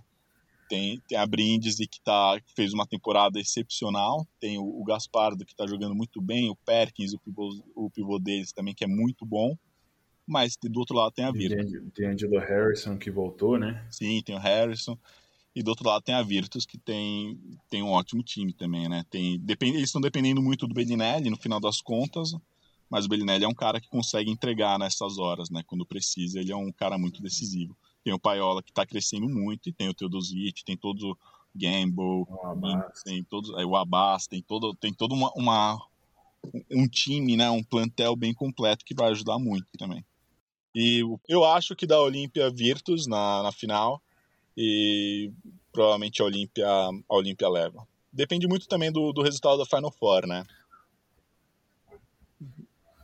Tem, tem a Brindisi que tá, fez uma temporada excepcional, tem o, o Gaspardo que está jogando muito bem, o Perkins, o pivô, o pivô deles também que é muito bom, mas do outro lado tem a Virtus. Tem Angelo Harrison que voltou, né? Sim, tem o Harrison. E do outro lado tem a Virtus, que tem, tem um ótimo time também, né? Tem, depend, eles estão dependendo muito do Bellinelli, no final das contas, mas o Bellinelli é um cara que consegue entregar nessas horas, né? Quando precisa, ele é um cara muito decisivo. Tem o Paiola, que está crescendo muito, e tem o Teodosic, tem todo o Gamble, tem todos, é, o Abbas, tem todo, tem todo uma, uma, um time, né? Um plantel bem completo que vai ajudar muito também. E eu acho que da Olímpia Virtus na, na final e provavelmente a Olímpia a Olímpia leva. Depende muito também do, do resultado da Final Four, né?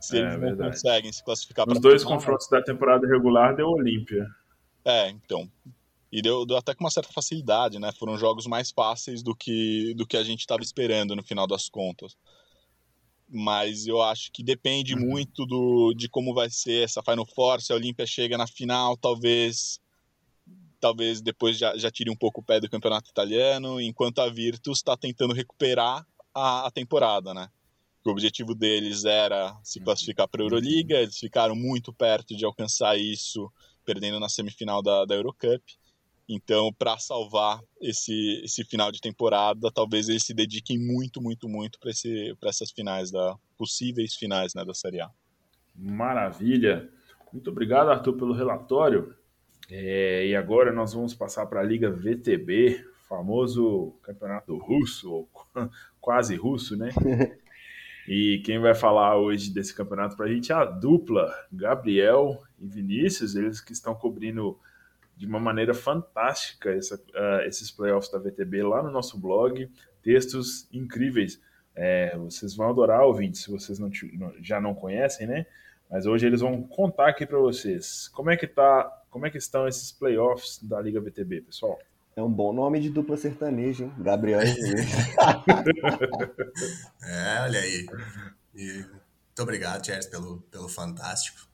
Se eles é, não verdade. conseguem se classificar para Os dois final, confrontos da temporada regular deu Olímpia. É, então. E deu, deu até com uma certa facilidade, né? Foram jogos mais fáceis do que, do que a gente estava esperando no final das contas. Mas eu acho que depende uhum. muito do, de como vai ser essa Final Four. Se a Olímpia chega na final, talvez talvez depois já, já tire um pouco o pé do campeonato italiano, enquanto a Virtus está tentando recuperar a, a, temporada, né? O objetivo deles era se classificar para a Euroliga, eles ficaram muito perto de alcançar isso, perdendo na semifinal da, da Eurocup. Então, para salvar esse, esse final de temporada, talvez eles se dediquem muito, muito, muito para essas finais, da possíveis finais né, da Série A. Maravilha! Muito obrigado, Arthur, pelo relatório. É, e agora nós vamos passar para a Liga VTB, famoso campeonato russo, ou (laughs) quase russo, né? (laughs) E quem vai falar hoje desse campeonato para a gente é a dupla, Gabriel e Vinícius, eles que estão cobrindo de uma maneira fantástica essa, uh, esses playoffs da VTB lá no nosso blog, textos incríveis. É, vocês vão adorar ouvir, se vocês não, já não conhecem, né? Mas hoje eles vão contar aqui para vocês como é que tá como é que estão esses playoffs da Liga VTB, pessoal? É um bom nome de dupla sertaneja, hein? Gabriel (laughs) (laughs) É, olha aí. E muito obrigado, Thierry, pelo, pelo fantástico.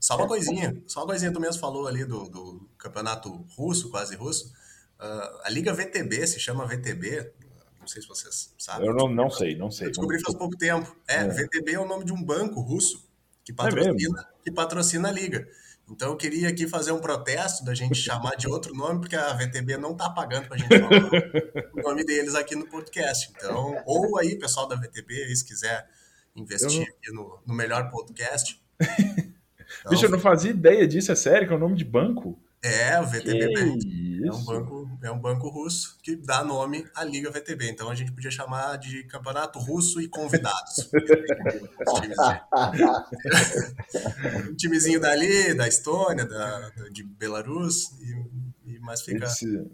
Só uma coisinha, só uma coisinha, tu mesmo falou ali do, do campeonato russo, quase russo. Uh, a Liga VTB se chama VTB, não sei se vocês sabem. Eu não, não sei, não sei. Eu descobri faz pouco tempo. É, é, VTB é o nome de um banco russo que é patrocina, é que patrocina a liga. Então eu queria aqui fazer um protesto da gente (laughs) chamar de outro nome, porque a VTB não está pagando para a gente falar o nome deles aqui no podcast. Então, ou aí, pessoal da VTB, se quiser investir no, no, melhor podcast. Então, (laughs) Bicho, eu não fazia ideia disso, é sério, que é o nome de banco? É, o VTB Bank. É um, banco, é um banco russo que dá nome à Liga VTB. Então a gente podia chamar de Campeonato Russo e Convidados. (laughs) (laughs) um timezinho dali, da Estônia, da, de Belarus, e, e mais fica.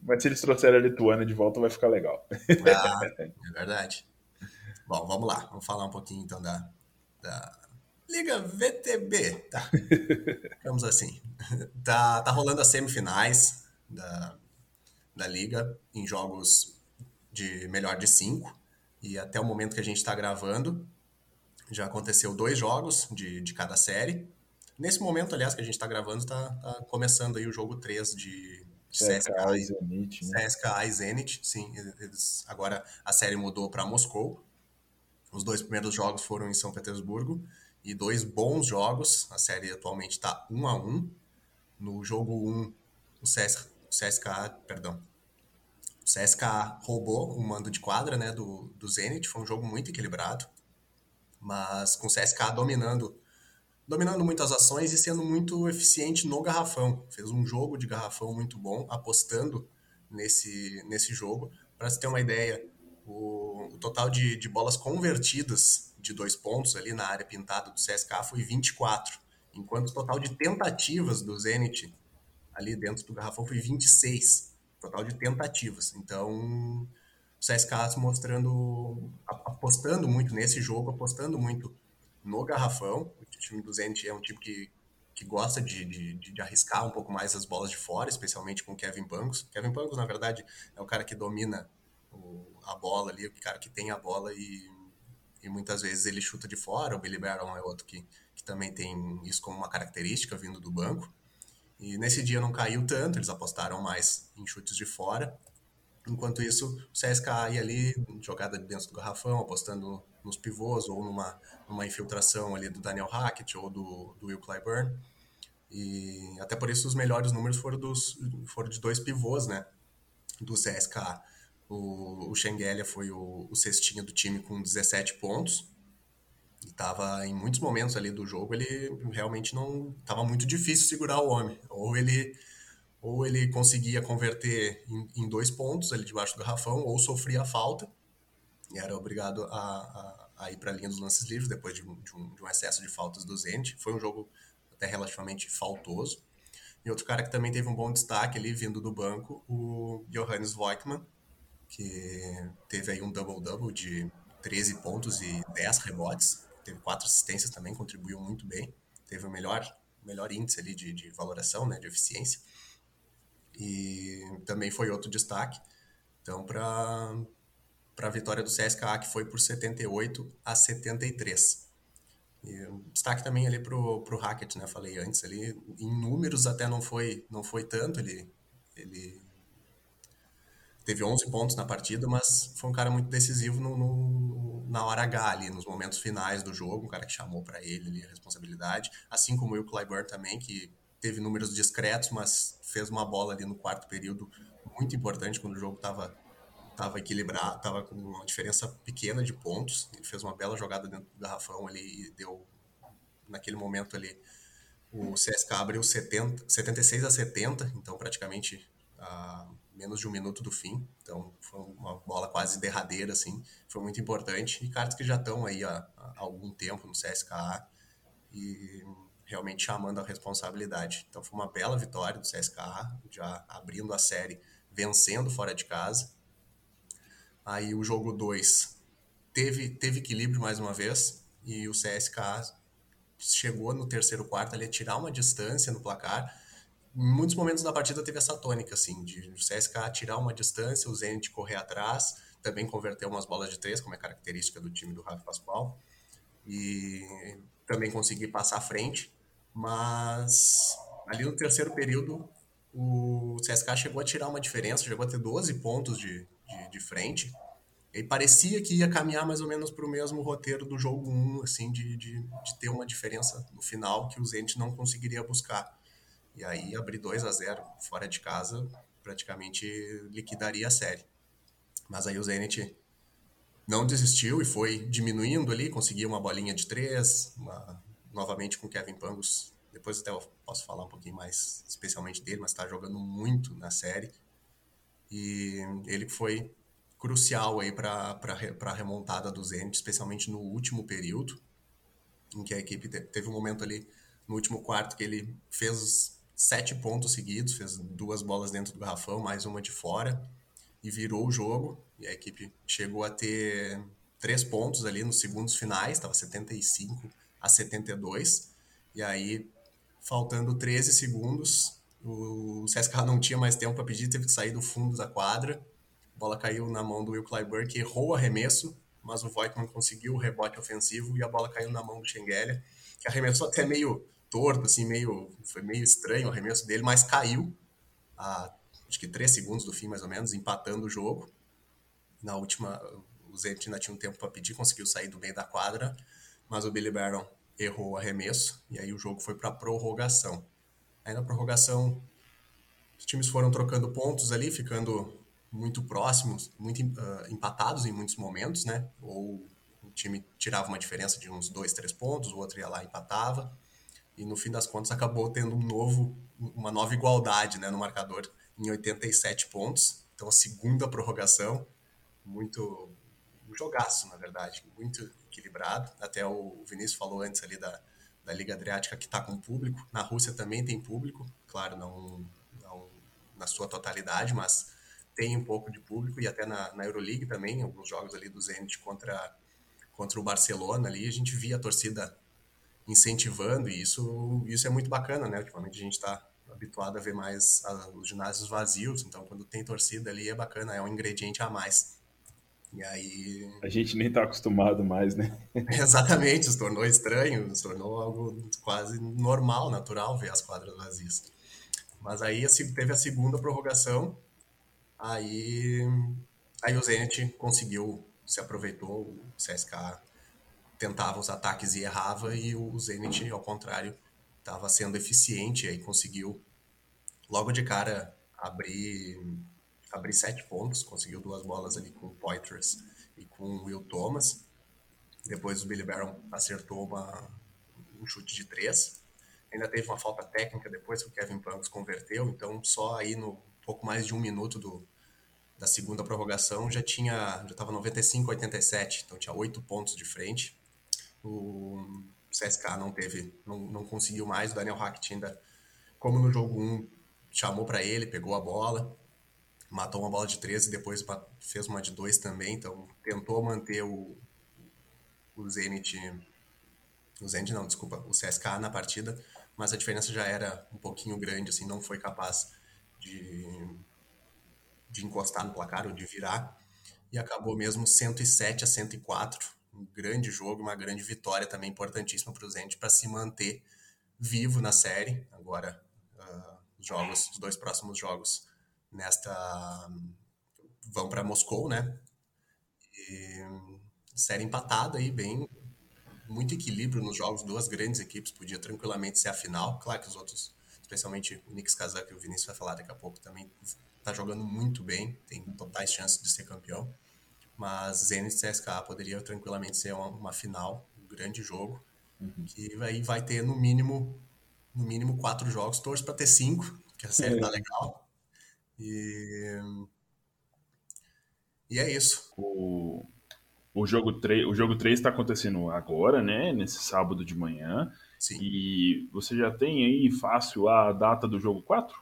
mas se eles trouxerem a Lituânia de volta, vai ficar legal. Ah, (laughs) é verdade. Bom, vamos lá. Vamos falar um pouquinho então da, da Liga VTB, tá? (laughs) Vamos assim. Tá, tá rolando as semifinais da, da Liga em jogos de melhor de cinco. E até o momento que a gente está gravando, já aconteceu dois jogos de, de cada série. Nesse momento, aliás, que a gente está gravando, está tá começando aí o jogo 3 de CSKA e Zenit. Né? CSKA e Zenit, sim. Eles, agora a série mudou para Moscou. Os dois primeiros jogos foram em São Petersburgo e dois bons jogos. A série atualmente está 1 a 1 No jogo 1, o, CS, o CSKA, perdão, o roubou o mando de quadra né, do, do Zenit. Foi um jogo muito equilibrado, mas com o CSKA dominando dominando muitas ações e sendo muito eficiente no garrafão. Fez um jogo de garrafão muito bom, apostando nesse, nesse jogo. Para você ter uma ideia, o, o total de, de bolas convertidas de dois pontos ali na área pintada do CSK foi 24, enquanto o total de tentativas do Zenit ali dentro do garrafão foi 26. total de tentativas. Então, o CSKA se mostrando, apostando muito nesse jogo, apostando muito no garrafão. O time do Zenit é um time que, que gosta de, de, de, arriscar um pouco mais as bolas de fora, especialmente com Kevin Pangos. Kevin Pangos, na verdade, é o cara que domina o, a bola ali, o cara que tem a bola e, e muitas vezes ele chuta de fora. O Billy Barron é outro que, que também tem isso como uma característica vindo do banco. E nesse dia não caiu tanto, eles apostaram mais em chutes de fora. Enquanto isso, o CSKA ia ali, jogada dentro do garrafão, apostando nos pivôs ou numa, numa infiltração ali do Daniel Hackett ou do, do Will Clyburn. E até por isso os melhores números foram, dos, foram de dois pivôs, né? Do CSKA. O, o Schengelia foi o, o cestinho do time com 17 pontos. Tava em muitos momentos ali do jogo ele realmente não tava muito difícil segurar o homem. Ou ele ou ele conseguia converter em, em dois pontos ali debaixo do garrafão ou sofria falta. E era obrigado a, a, a ir para a linha dos lances livres depois de um, de, um, de um, excesso de faltas do Zenit. Foi um jogo até relativamente faltoso. E outro cara que também teve um bom destaque ali vindo do banco o Johannes Voigtmann que teve aí um double-double de 13 pontos e 10 rebotes teve quatro assistências também, contribuiu muito bem, teve o melhor, melhor índice ali de, de valoração, né, de eficiência. E também foi outro destaque. Então, para a vitória do CSKA, que foi por 78 a 73. E destaque também ali pro, pro Hackett, né? Falei antes ali, em números até não foi não foi tanto, ele ele teve 11 pontos na partida, mas foi um cara muito decisivo no, no, na hora H ali, nos momentos finais do jogo, um cara que chamou para ele ali a responsabilidade, assim como o Clyburn também, que teve números discretos, mas fez uma bola ali no quarto período muito importante quando o jogo estava tava equilibrado, estava com uma diferença pequena de pontos, ele fez uma bela jogada dentro do garrafão ali e deu naquele momento ali o CSK abriu 70, 76 a 70, então praticamente a menos de um minuto do fim. Então, foi uma bola quase derradeira, assim. Foi muito importante. E caras que já estão aí há, há algum tempo no CSKA e realmente chamando a responsabilidade. Então, foi uma bela vitória do CSKA, já abrindo a série, vencendo fora de casa. Aí, o jogo 2 teve, teve equilíbrio mais uma vez e o CSKA chegou no terceiro quarto ali a tirar uma distância no placar em muitos momentos da partida teve essa tônica, assim, de o CSK tirar uma distância, o Zenit correr atrás, também converter umas bolas de três, como é característica do time do Rafa Pascoal, e também conseguir passar à frente, mas ali no terceiro período o CSK chegou a tirar uma diferença, chegou a ter 12 pontos de, de, de frente, e parecia que ia caminhar mais ou menos para o mesmo roteiro do jogo 1, assim, de, de, de ter uma diferença no final que o Zenit não conseguiria buscar. E aí abrir 2 a 0 fora de casa praticamente liquidaria a série. Mas aí o Zenit não desistiu e foi diminuindo ali, conseguiu uma bolinha de três, uma, novamente com Kevin Pangos. Depois até eu posso falar um pouquinho mais especialmente dele, mas está jogando muito na série. E ele foi crucial aí para a remontada do Zenit, especialmente no último período, em que a equipe teve um momento ali no último quarto que ele fez sete pontos seguidos, fez duas bolas dentro do garrafão, mais uma de fora, e virou o jogo. E a equipe chegou a ter três pontos ali nos segundos finais, estava 75 a 72. E aí, faltando 13 segundos, o CSKA não tinha mais tempo para pedir, teve que sair do fundo da quadra. A bola caiu na mão do Will Clyburn, que errou o arremesso, mas o Voigtman conseguiu o rebote ofensivo e a bola caiu na mão do Schengelia, que arremessou até meio torto, assim, meio, foi meio estranho o arremesso dele, mas caiu a, acho que três segundos do fim, mais ou menos, empatando o jogo. Na última, o Zenit ainda tinha um tempo para pedir, conseguiu sair do meio da quadra, mas o Billy Barron errou o arremesso, e aí o jogo foi para prorrogação. Aí na prorrogação, os times foram trocando pontos ali, ficando muito próximos, muito uh, empatados em muitos momentos, né? Ou o time tirava uma diferença de uns dois, três pontos, o outro ia lá e empatava e no fim das contas acabou tendo um novo, uma nova igualdade né, no marcador em 87 pontos. Então a segunda prorrogação, muito um jogaço, na verdade, muito equilibrado. Até o Vinícius falou antes ali da, da Liga Adriática que está com público. Na Rússia também tem público, claro, não, não na sua totalidade, mas tem um pouco de público e até na, na Euroleague também, alguns jogos ali do Zenit contra, contra o Barcelona ali, a gente via a torcida incentivando e isso, isso é muito bacana, né? Ultimamente a gente está habituado a ver mais a, os ginásios vazios, então quando tem torcida ali é bacana, é um ingrediente a mais. E aí. A gente nem tá acostumado mais, né? (laughs) Exatamente, se tornou estranho, se tornou algo quase normal, natural ver as quadras vazias. Mas aí teve a segunda prorrogação, aí, aí o Zenit conseguiu, se aproveitou, o CSK tentava os ataques e errava, e o Zenit, ao contrário, estava sendo eficiente, aí conseguiu logo de cara abrir abrir sete pontos, conseguiu duas bolas ali com o Poitras e com o Will Thomas. Depois o Billy Barron acertou uma, um chute de três. Ainda teve uma falta técnica depois que o Kevin Pangos converteu, então só aí no pouco mais de um minuto do, da segunda prorrogação já tinha já estava 95 87, então tinha oito pontos de frente. O CSK não teve, não, não conseguiu mais. O Daniel Hackett ainda, como no jogo 1, chamou para ele, pegou a bola, matou uma bola de 13 e depois fez uma de 2 também, então tentou manter o, o Zenit, o Zenit não, desculpa, o CSK na partida, mas a diferença já era um pouquinho grande, assim, não foi capaz de, de encostar no placar ou de virar, e acabou mesmo 107 a 104, um grande jogo, uma grande vitória também importantíssima para o Zenit para se manter vivo na série, agora uh, os jogos, os dois próximos jogos nesta vão para Moscou, né? E, série empatada aí, bem muito equilíbrio nos jogos, duas grandes equipes, podia tranquilamente ser a final. Claro que os outros, especialmente o Knicks Kazan, que o Vinícius vai falar daqui a pouco, também está jogando muito bem, tem totais chances de ser campeão. Mas Zenit CSKA poderia tranquilamente ser uma, uma final, um grande jogo, uhum. que aí vai ter no mínimo no mínimo quatro jogos, torço para ter cinco, que a série é. tá legal. E, e é isso. O, o jogo 3 o jogo 3 está acontecendo agora, né? Nesse sábado de manhã. Sim. E você já tem aí fácil a data do jogo 4?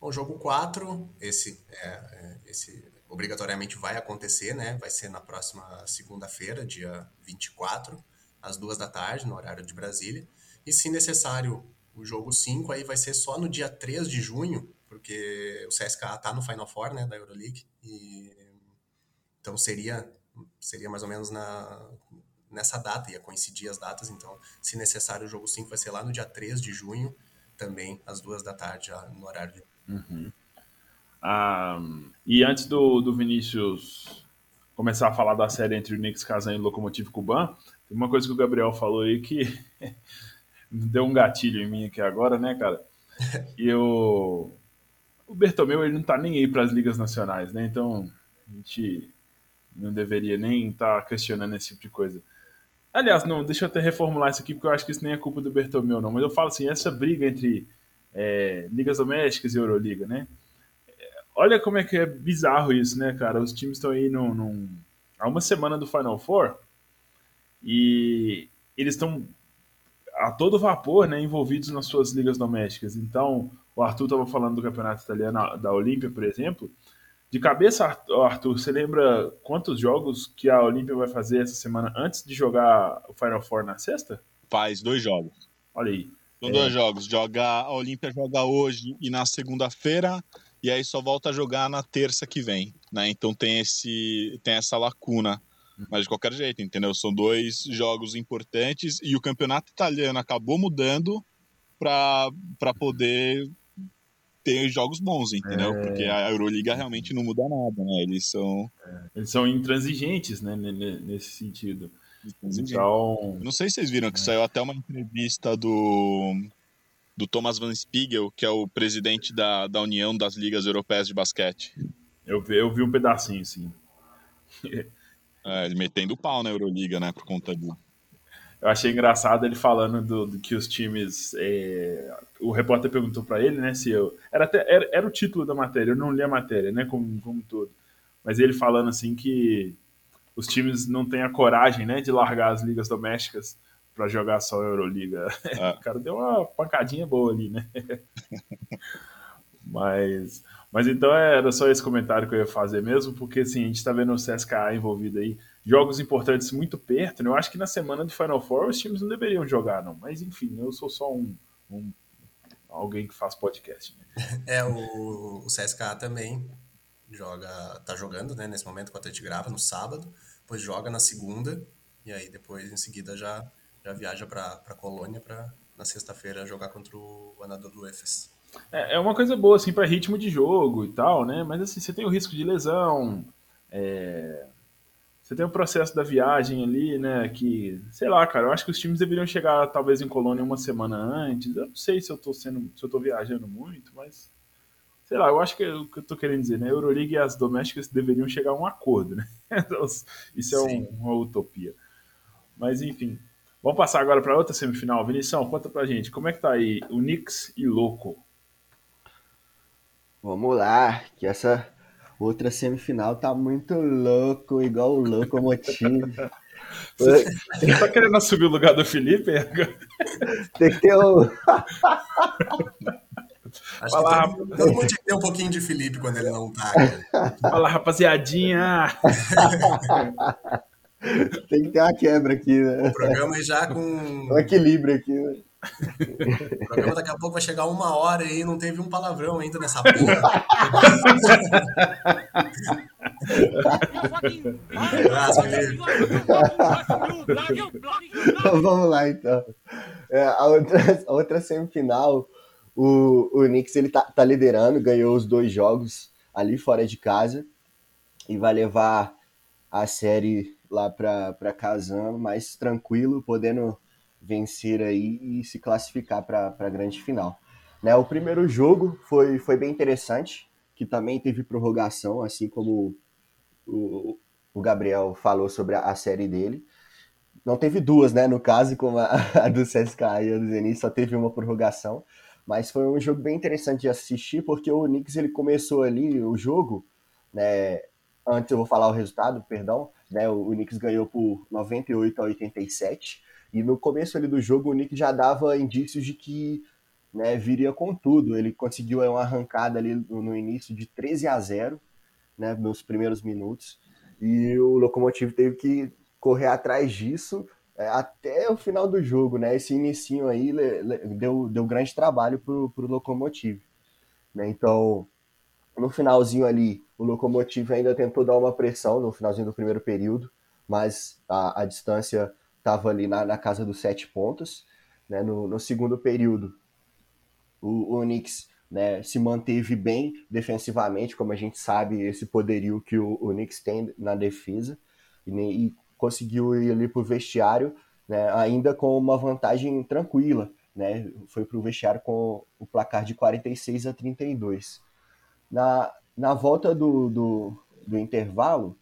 O jogo 4, esse, é, é, esse obrigatoriamente vai acontecer, né? Vai ser na próxima segunda-feira, dia 24, às duas da tarde, no horário de Brasília. E se necessário, o jogo 5 aí vai ser só no dia 3 de junho, porque o CSKA está no Final Four, né, da Euroleague, e então seria seria mais ou menos na nessa data, ia coincidir as datas, então, se necessário, o jogo 5 vai ser lá no dia 3 de junho, também às duas da tarde, já no horário de... Uhum. Ah, e antes do, do Vinícius começar a falar da série entre o Knicks Kazan e o Locomotive Cuban, tem uma coisa que o Gabriel falou aí que (laughs) deu um gatilho em mim aqui agora, né, cara? E eu o Bertomeu ele não tá nem aí para as ligas nacionais, né? Então a gente não deveria nem estar tá questionando esse tipo de coisa. Aliás, não, deixa eu até reformular isso aqui, porque eu acho que isso nem é culpa do Bertomeu, não. Mas eu falo assim, essa briga entre é, ligas domésticas e Euroliga, né? Olha como é que é bizarro isso, né, cara? Os times estão aí num, num, há uma semana do Final Four e eles estão a todo vapor, né, envolvidos nas suas ligas domésticas. Então, o Arthur estava falando do campeonato italiano da Olímpia, por exemplo. De cabeça, Arthur, você lembra quantos jogos que a Olímpia vai fazer essa semana antes de jogar o Final Four na sexta? Faz dois jogos. Olha aí. São é... dois jogos. Joga, a Olímpia joga hoje e na segunda-feira, e aí só volta a jogar na terça que vem. Né? Então tem, esse, tem essa lacuna. Mas de qualquer jeito, entendeu? São dois jogos importantes e o campeonato italiano acabou mudando para poder ter jogos bons, entendeu? É... Porque a Euroliga realmente não muda nada, né? Eles são. É. Eles são intransigentes, né? Nesse sentido. Então. Não sei se vocês viram que é. saiu até uma entrevista do. Do Thomas Van Spiegel, que é o presidente da, da União das Ligas Europeias de Basquete. Eu vi, eu vi um pedacinho, sim. (laughs) é, ele metendo pau na Euroliga, né? Por conta do, eu achei engraçado ele falando do, do que os times. É... O repórter perguntou para ele, né, se eu. Era, até, era, era, o título da matéria, eu não li a matéria, né, como, como todo. Mas ele falando assim que os times não têm a coragem, né, de largar as ligas domésticas para jogar só a Euroliga. Ah. (laughs) o cara deu uma pancadinha boa ali, né? (laughs) Mas, mas então era só esse comentário que eu ia fazer mesmo, porque assim, a gente está vendo o CSKA envolvido aí, jogos importantes muito perto, né? Eu acho que na semana do Final Four os times não deveriam jogar, não. Mas enfim, eu sou só um, um alguém que faz podcast. Né? (laughs) É, o, o CSKA também joga, tá jogando, né, nesse momento, quando a gente grava, no sábado, depois joga na segunda, e aí depois em seguida já, já viaja para Colônia para na sexta-feira jogar contra o Anadolu Efes. É, é uma coisa boa, assim, para ritmo de jogo e tal, né? Mas assim, você tem o risco de lesão, é... você tem o processo da viagem ali, né? Que, sei lá, cara, eu acho que os times deveriam chegar talvez em Colônia uma semana antes. Eu não sei se eu tô sendo, se eu tô viajando muito, mas sei lá, eu acho que é o que eu tô querendo dizer, né? A Euroleague e as domésticas deveriam chegar a um acordo, né? (laughs) Isso é um, uma utopia. Mas enfim, vamos passar agora para outra semifinal. Vinição, conta pra gente, como é que tá aí o Knicks e Louco? Vamos lá, que essa outra semifinal tá muito louco, igual o Locomotivo. Você, (laughs) você tá querendo assumir o lugar do Felipe? (laughs) Tem que ter o. (laughs) Acho Fala, que todo, todo mundo tinha que ter um pouquinho de Felipe quando ele não tá. Fala, rapaziadinha! (laughs) Tem que ter uma quebra aqui, né? O programa já com. (laughs) Um equilíbrio aqui, né? O programa daqui a pouco vai chegar uma hora e não teve um palavrão ainda nessa porra. (laughs) Vamos lá, então. É, a, outra, a outra semifinal, o, o Knicks ele tá, tá liderando, ganhou os dois jogos ali fora de casa e vai levar a série lá para Kazan mais tranquilo, podendo vencer aí e se classificar para a grande final. Né, o primeiro jogo foi, foi bem interessante, que também teve prorrogação, assim como o, o Gabriel falou sobre a, a série dele. Não teve duas, né? No caso, como a, a do CSKA e a do Zenit, só teve uma prorrogação. Mas foi um jogo bem interessante de assistir, porque o Knicks ele começou ali o jogo, né? Antes eu vou falar o resultado, perdão, né? O, o Knicks ganhou por 98 a 87. E no começo ali do jogo, o Knicks já dava indícios de que né, viria com tudo. Ele conseguiu uma arrancada ali no início de 13 a 0, né, nos primeiros minutos. E o Lokomotiv teve que correr atrás disso é, até o final do jogo, né? Esse inicinho aí deu, deu grande trabalho pro, pro Lokomotiv. Né? Então, no finalzinho ali, o Lokomotiv ainda tentou dar uma pressão no finalzinho do primeiro período, mas a, a distância estava ali na, na, casa dos sete pontos. Né? No, no segundo período, o, o né, se manteve bem defensivamente, como a gente sabe, esse poderio que o, o tem na defesa, e, e conseguiu ir ali para o vestiário, né, ainda com uma vantagem tranquila. Né, foi para o vestiário com o placar de 46 a 32. Na, na volta do, do, do intervalo,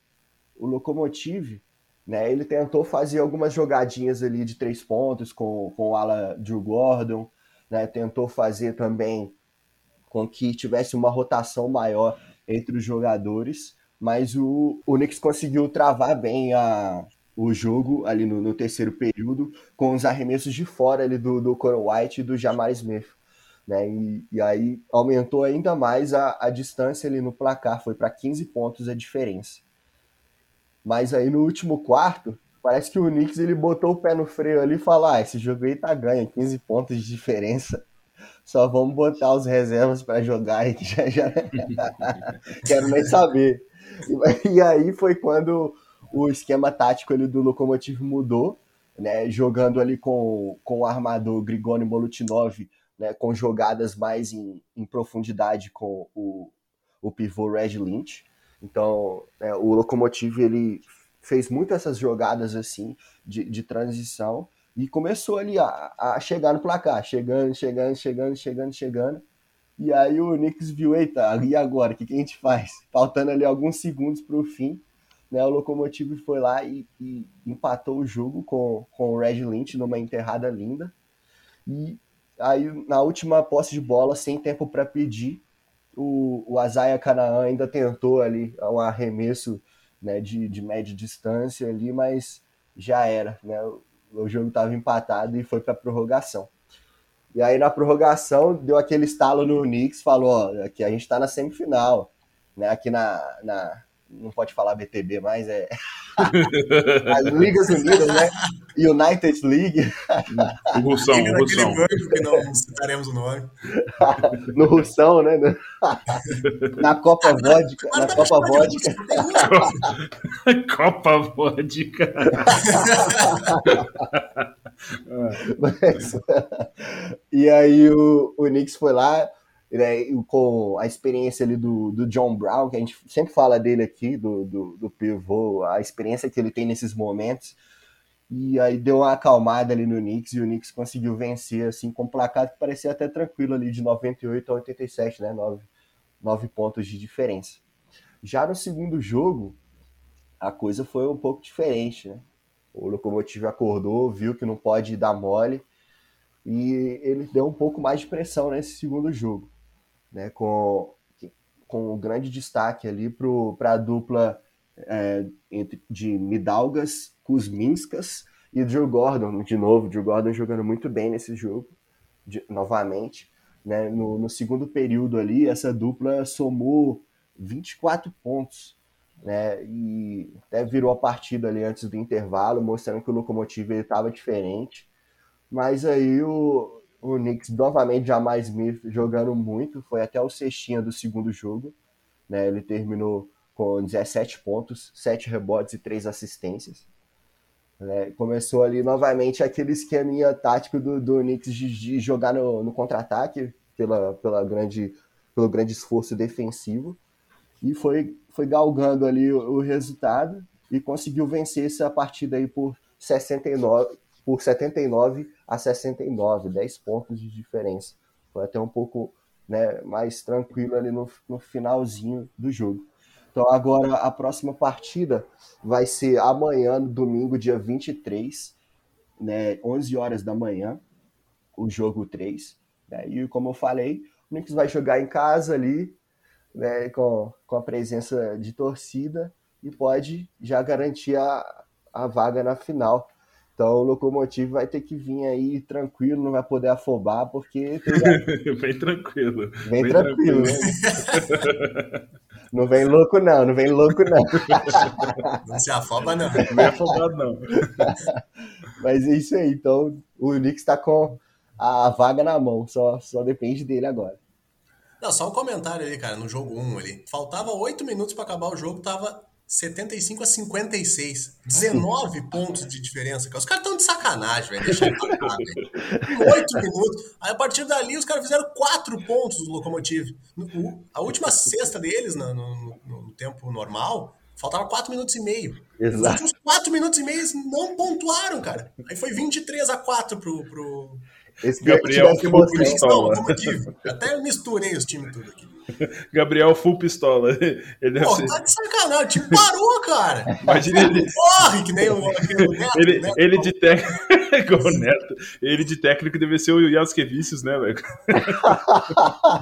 o Lokomotiv né, ele tentou fazer algumas jogadinhas ali de três pontos com, com o ala Drew Gordon, né, tentou fazer também com que tivesse uma rotação maior entre os jogadores, mas o, o Knicks conseguiu travar bem a, o jogo ali no, no, terceiro período com os arremessos de fora ali do, do Coral White e do Jamar Smith. Né? E, e, aí aumentou ainda mais a, a distância ali no placar, foi para 15 pontos a diferença. Mas aí no último quarto, parece que o Knicks ele botou o pé no freio ali e falou: ah, esse jogo aí tá ganho, 15 pontos de diferença. Só vamos botar os reservas para jogar que já, já... (laughs) quero nem saber. E aí foi quando o esquema tático ali do Lokomotiv mudou, né, jogando ali com, com o armador Grigoni Molutinov, né, com jogadas mais em, em profundidade com o, o pivô Red Lynch. Então, né, o Lokomotiv ele fez muito essas jogadas assim de, de transição e começou ali a, a chegar no placar, chegando, chegando, chegando, chegando, chegando. E aí o Knicks viu, eita, e agora? O que, que a gente faz? Faltando ali alguns segundos para o fim, né, o Locomotive foi lá e, e, empatou o jogo com, com o Red Lynch numa enterrada linda. E aí, na última posse de bola, sem tempo para pedir, o, o Azaia Canaan ainda tentou ali um arremesso né, de, de média distância ali, mas já era. Né? O, o jogo estava empatado e foi para prorrogação. E aí na prorrogação deu aquele estalo no Knicks, falou, ó, aqui a gente tá na semifinal, né? Aqui na, na não pode falar BTB mais, é (laughs) as Ligas Unidas, né? United League. O Russão, o Russão. banco que não citaremos o nome. (laughs) no Russão, né? Na Copa Vodka. Na (laughs) Copa Vodka. Copa Vodka. Mas, e aí o, o Knicks foi lá, né, com a experiência ali do, do John Brown, que a gente sempre fala dele aqui, do, do, do pivô, a experiência que ele tem nesses momentos. E aí deu uma acalmada ali no Knicks e o Knicks conseguiu vencer assim com um placar que parecia até tranquilo ali de 98 a 87, né? 9, 9 pontos de diferença. Já no segundo jogo, a coisa foi um pouco diferente, né? O Locomotive acordou, viu que não pode dar mole e ele deu um pouco mais de pressão nesse segundo jogo né, com, com um grande destaque ali para a dupla é, entre, de Midalgas, Kuzminskas e Drew Gordon, de novo, Drew Gordon jogando muito bem nesse jogo, de, novamente. Né, no, no, segundo período ali, essa dupla somou 24 pontos, né, e até virou a partida ali antes do intervalo, mostrando que o Locomotive estava diferente. Mas aí o, o Knicks novamente Jamal Smith jogando muito, foi até o cestinha do segundo jogo, né? Ele terminou com 17 pontos, 7 rebotes e 3 assistências. Né? Começou ali novamente aquele esqueminha tático do, do Knicks de, de jogar no, no contra-ataque pela, pela grande, pelo grande esforço defensivo e foi, foi galgando ali o, o resultado e conseguiu vencer essa partida aí por 69, por 79 a 69, 10 pontos de diferença. Foi até um pouco né, mais tranquilo ali no, no finalzinho do jogo. Então agora a próxima partida vai ser amanhã, domingo, dia 23, né, 11 horas da manhã, o jogo 3. Né, e como eu falei, o Knicks vai jogar em casa ali, né, com, com a presença de torcida, e pode já garantir a, a vaga na final. Então o locomotivo vai ter que vir aí tranquilo, não vai poder afobar, porque. (laughs) vem tranquilo. Vem, tranquilo, tranquilo. Né? Não vem louco, não, não vem louco, não. (laughs) Não se afoba, não. Não vem afobado, não. (laughs) Mas é isso aí. Então, o Knicks está com a vaga na mão, só, só depende dele agora. Não, só um comentário ali, cara, no jogo 1 ali. Faltava 8 minutos para acabar o jogo, tava 75 a 56. 19 (laughs) pontos de diferença, cara. Os caras estão de sacanagem, velho. Deixa eu parar, velho. 8 minutos. Aí a partir dali os caras fizeram 4 pontos do Locomotive. A última cesta deles no, no, no tempo normal faltava 4 minutos e meio. Exato. Os últimos 4 minutos e meio não pontuaram, cara. Aí foi 23 a 4 pro. pro... Esse Gabriel full pistola. Até misturei os times tudo aqui. (laughs) Gabriel full pistola. (laughs) Ele Pô, ser... tá de sacanagem, o time parou, cara. (laughs) Imagina ele. Corre, que nem o, Neto, ele, Neto. ele de técnico. Neto. Ele de técnico deve ser o Jaskevicius, né, velho?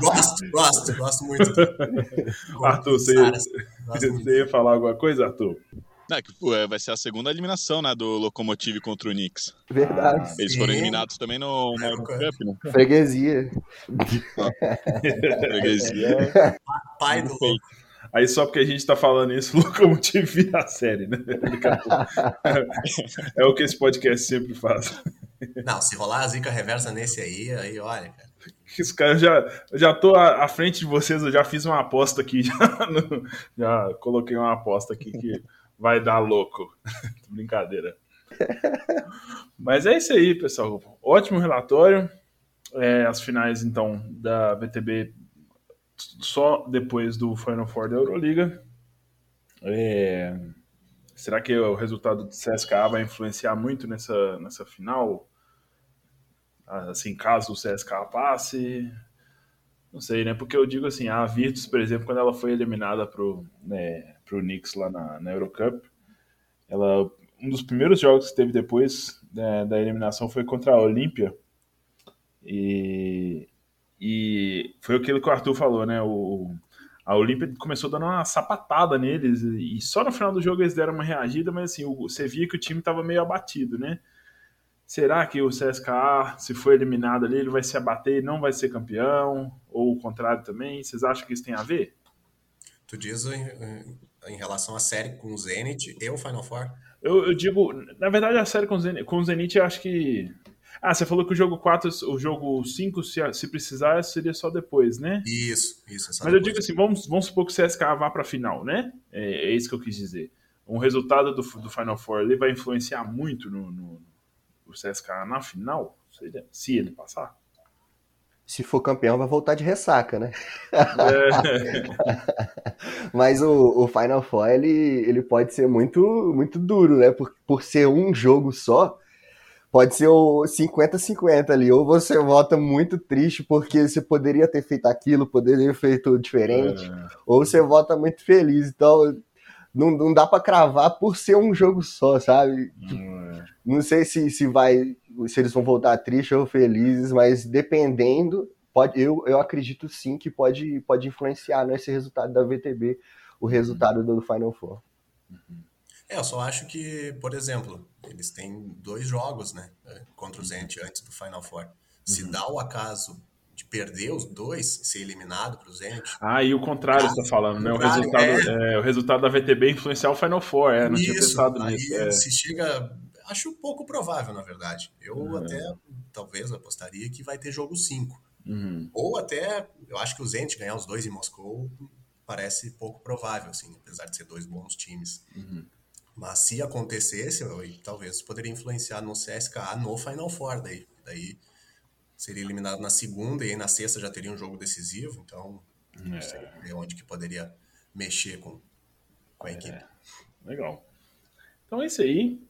Gosto, gosto, gosto muito. Arthur, você você ia falar alguma coisa, Arthur? É, que, é, vai ser a segunda eliminação, né, do Locomotive contra o Knicks. Verdade. Eles foram eliminados também no, Euro Cup, né? Freguesia. (laughs) Freguesia. Pai do Aí só porque a gente tá falando isso, (laughs) o Locomotive vira a série, né? (laughs) é o que esse podcast sempre faz. Não, se rolar a zica reversa nesse aí, aí olha, cara. Esse cara, já, já tô à, à, frente de vocês, eu já fiz uma aposta aqui, já, no, já coloquei uma aposta aqui que vai dar louco. (laughs) Brincadeira. (laughs) Mas é isso aí, pessoal. Ótimo relatório. É, as finais, então, da BTB só depois do Final Four da Euroliga. É, será que o resultado do CSKA vai influenciar muito nessa, nessa final? Assim, caso o CSKA passe? Não sei, né? Porque eu digo assim, a Virtus, por exemplo, quando ela foi eliminada pro, né, pro Knicks lá na, na Eurocup, ela, um dos primeiros jogos que teve depois né, da eliminação foi contra a Olímpia. E, e foi aquilo que o Arthur falou, né? O, a Olímpia começou dando uma sapatada neles e só no final do jogo eles deram uma reagida, mas assim, o, você via que o time estava meio abatido, né? Será que o CSKA, se for eliminado ali, ele vai se abater e não vai ser campeão? Ou o contrário também? Vocês acham que isso tem a ver? Tu diz em relação à série com o Zenit e o Final Four? Eu, eu, digo, na verdade, a série com o Zenit, com o Zenit eu acho que. Ah, você falou que o jogo 4, o jogo 5, se, se precisar, seria só depois, né? Isso, isso. Mas eu digo assim, vamos, vamos supor que o CSKA vá para a final, né? É, é, isso que eu quis dizer. Um resultado do, do Final Four ali vai influenciar muito no, no o CSKA na final, se ele passar? Se for campeão, vai voltar de ressaca, né? É. (laughs) Mas o, o, Final Four, ele, ele pode ser muito, muito duro, né? Por, por ser um jogo só, pode ser o 50-50 ali. Ou você volta muito triste porque você poderia ter feito aquilo, poderia ter feito diferente, é. ou você volta muito feliz. Então, não, não dá para cravar por ser um jogo só, sabe? É. Não sei se, se vai, se eles vão voltar tristes ou felizes, mas dependendo, pode, eu, eu acredito sim que pode, pode influenciar nesse resultado da VTB, o resultado do Final Four. É, eu só acho que, por exemplo, eles têm dois jogos, né, contra o Zent antes do Final Four. Se uhum. dá o acaso de perder os dois, ser eliminado para o Zenit. Ah, e o contrário você está falando, né? O resultado, é... É, o resultado da VTB influenciar o Final Four, é, não Isso, tinha pensado aí nisso. É. Se chega, acho pouco provável, na verdade. Eu é. até, talvez, apostaria que vai ter jogo 5. Uhum. Ou até, eu acho que o Zenit ganhar os dois em Moscou parece pouco provável, assim, apesar de ser dois bons times. Uhum. Mas se acontecesse, eu, talvez poderia influenciar no CSKA no Final Four daí. Daí seria eliminado na segunda e aí na sexta já teria um jogo decisivo, então é. não sei onde que poderia mexer com, com a equipe. É. Legal. Então é isso aí.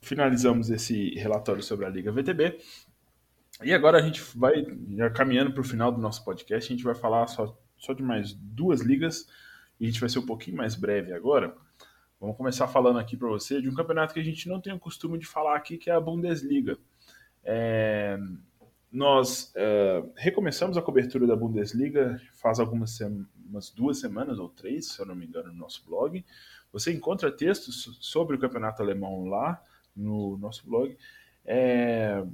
Finalizamos esse relatório sobre a Liga VTB. E agora a gente vai, já caminhando para o final do nosso podcast, a gente vai falar só, só de mais duas ligas e a gente vai ser um pouquinho mais breve agora. Vamos começar falando aqui para você de um campeonato que a gente não tem o costume de falar aqui, que é a Bundesliga. É, nós uh, recomeçamos a cobertura da Bundesliga faz algumas umas duas semanas ou três, se eu não me engano, no nosso blog. Você encontra textos sobre o campeonato alemão lá no nosso blog. É...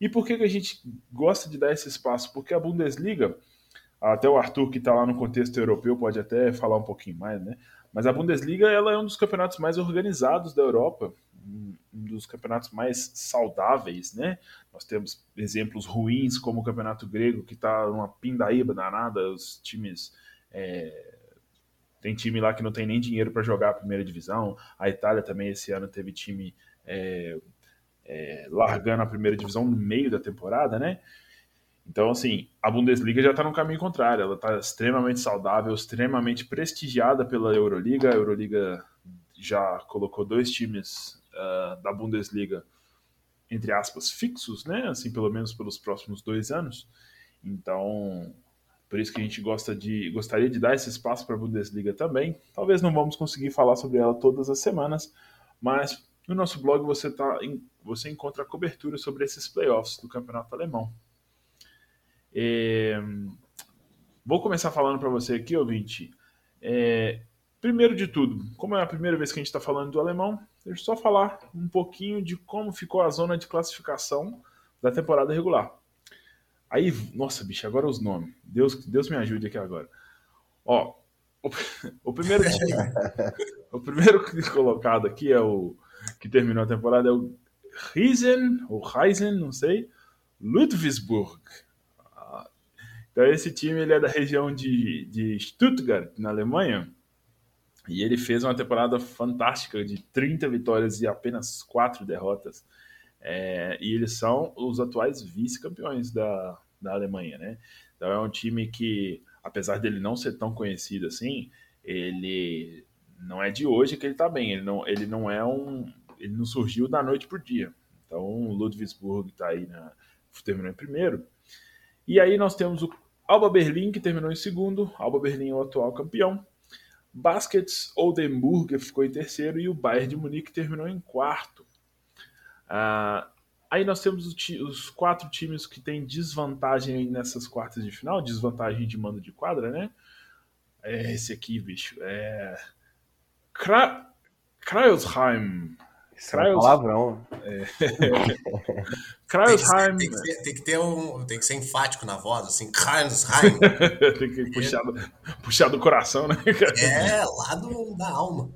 E por que, que a gente gosta de dar esse espaço? Porque a Bundesliga, até o Arthur que está lá no contexto europeu pode até falar um pouquinho mais, né? Mas a Bundesliga ela é um dos campeonatos mais organizados da Europa um dos campeonatos mais saudáveis, né? Nós temos exemplos ruins, como o campeonato grego, que está numa pindaíba danada, os times. É... Tem time lá que não tem nem dinheiro para jogar a primeira divisão. A Itália também esse ano teve time é... É... largando a primeira divisão no meio da temporada, né? Então, assim, a Bundesliga já está no caminho contrário. Ela está extremamente saudável, extremamente prestigiada pela Euroliga. A Euroliga já colocou dois times uh, da Bundesliga, entre aspas, fixos, né? Assim, pelo menos pelos próximos dois anos. Então, por isso que a gente gosta de, gostaria de dar esse espaço para a Bundesliga também. Talvez não vamos conseguir falar sobre ela todas as semanas, mas no nosso blog você, tá, você encontra a cobertura sobre esses playoffs do campeonato alemão. É, vou começar falando para você aqui, ouvinte. É, primeiro de tudo, como é a primeira vez que a gente está falando do alemão, Deixa eu só falar um pouquinho de como ficou a zona de classificação da temporada regular. Aí, nossa, bicho, agora os nomes. Deus, Deus me ajude aqui agora. Ó, o, (laughs) o primeiro time, (laughs) o primeiro colocado aqui é o que terminou a temporada é o Riesen, ou Heisen, não sei, Ludwigsburg. Então esse time ele é da região de, de Stuttgart, na Alemanha. E ele fez uma temporada fantástica de 30 vitórias e apenas 4 derrotas. É, e eles são os atuais vice-campeões da, da Alemanha, né? Então é um time que, apesar dele não ser tão conhecido assim, ele não é de hoje que ele tá bem. Ele não, ele não é um. Ele não surgiu da noite pro dia. Então o Ludwigsburg tá aí na. terminou em primeiro. E aí nós temos o Alba Berlim, que terminou em segundo. Alba Berlim é o atual campeão. Baskets Oldenburg ficou em terceiro e o Bayern de Munique terminou em quarto. Ah, aí nós temos os, quatro times que têm desvantagem nessas quartas de final, desvantagem de mando de quadra, né? É esse aqui, bicho. É. Kra... Kreilsheim. É palavrão. É... (laughs) Tem que, ser, tem, que ter um, tem que ser enfático na voz, assim, Kreuzheim. (laughs) tem que puxar do, puxar do coração, né? É, lá do, da alma.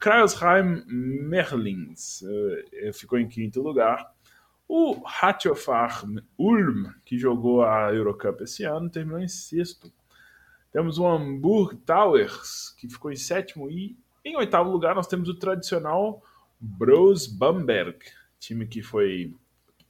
Kreuzheim Merlins uh, ficou em quinto lugar. O Hatchofar Ulm, que jogou a Eurocup esse ano, terminou em sexto. Temos o Hamburg Towers, que ficou em sétimo. E em oitavo lugar nós temos o tradicional Bros Bamberg, time que foi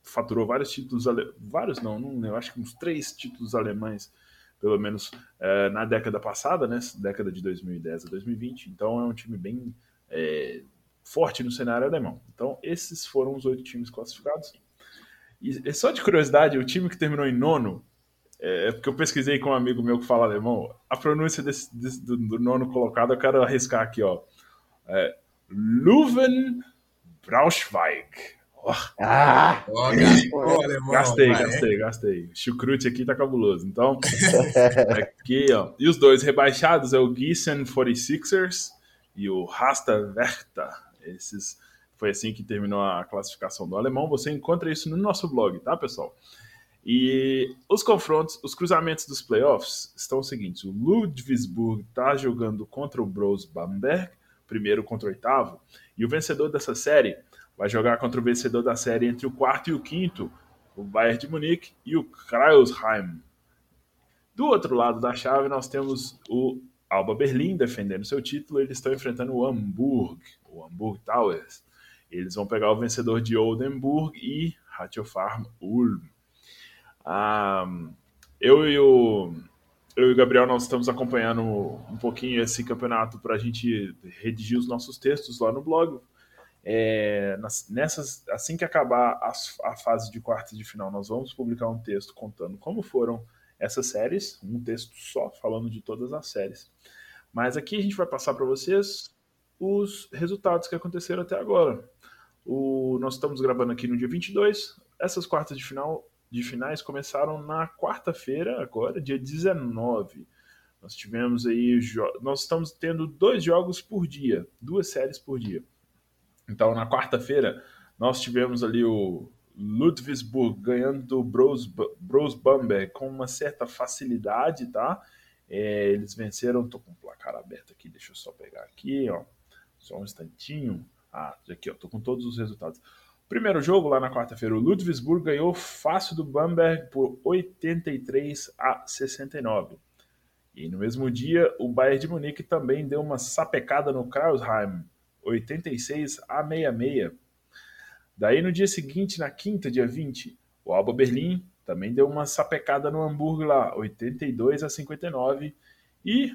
faturou vários títulos, ale... vários não, não, eu acho que uns três títulos alemães, pelo menos é, na década passada, né, década de 2010 a 2020. Então é um time bem é, forte no cenário alemão. Então esses foram os oito times classificados. E só de curiosidade, o time que terminou em nono, é, é porque eu pesquisei com um amigo meu que fala alemão, a pronúncia desse, desse do, do, nono colocado, eu quero arriscar aqui, ó. É, Leuven Braunschweig. Oh. Ah! Oh, alemão, gastei, vai, gastei, gastei. Chucrute aqui tá cabuloso. Então, (laughs) aqui, ó. E os dois rebaixados é o Gießen 46ers e o Rasta Werther. Esses foi assim que terminou a classificação do alemão. Você encontra isso no nosso blog, tá, pessoal? E os confrontos, os cruzamentos dos playoffs estão os seguintes: o Ludwigsburg está jogando contra o Bros Bamberg, primeiro contra o oitavo, e o vencedor dessa série vai jogar contra o vencedor da série entre o quarto e o quinto, o Bayern de Munique e o Kreuzheim. Do outro lado da chave, nós temos o Alba Berlim defendendo seu título. Eles estão enfrentando o Hamburg, o Hamburg Towers. Eles vão pegar o vencedor de Oldenburg e Ratiofarm Ulm. Ah, eu e o eu e o Gabriel nós estamos acompanhando um pouquinho esse campeonato para a gente redigir os nossos textos lá no blog. É, nessas, assim que acabar a, a fase de quartas de final, nós vamos publicar um texto contando como foram essas séries, um texto só falando de todas as séries. Mas aqui a gente vai passar para vocês os resultados que aconteceram até agora. O, nós estamos gravando aqui no dia 22. Essas quartas de final de finais começaram na quarta-feira, agora, dia 19. Nós tivemos aí. Nós estamos tendo dois jogos por dia, duas séries por dia. Então, na quarta-feira, nós tivemos ali o Ludwigsburg ganhando do Bros, Bros Bamberg com uma certa facilidade, tá? É, eles venceram. Tô com o placar aberto aqui, deixa eu só pegar aqui, ó. Só um instantinho. Ah, aqui, ó, tô com todos os resultados. Primeiro jogo, lá na quarta-feira, o Ludwigsburg ganhou fácil do Bamberg por 83 a 69. E no mesmo dia, o Bayern de Munique também deu uma sapecada no Krausheim, 86 a 66. Daí no dia seguinte, na quinta, dia 20, o Alba Berlim também deu uma sapecada no Hamburgo lá, 82 a 59. E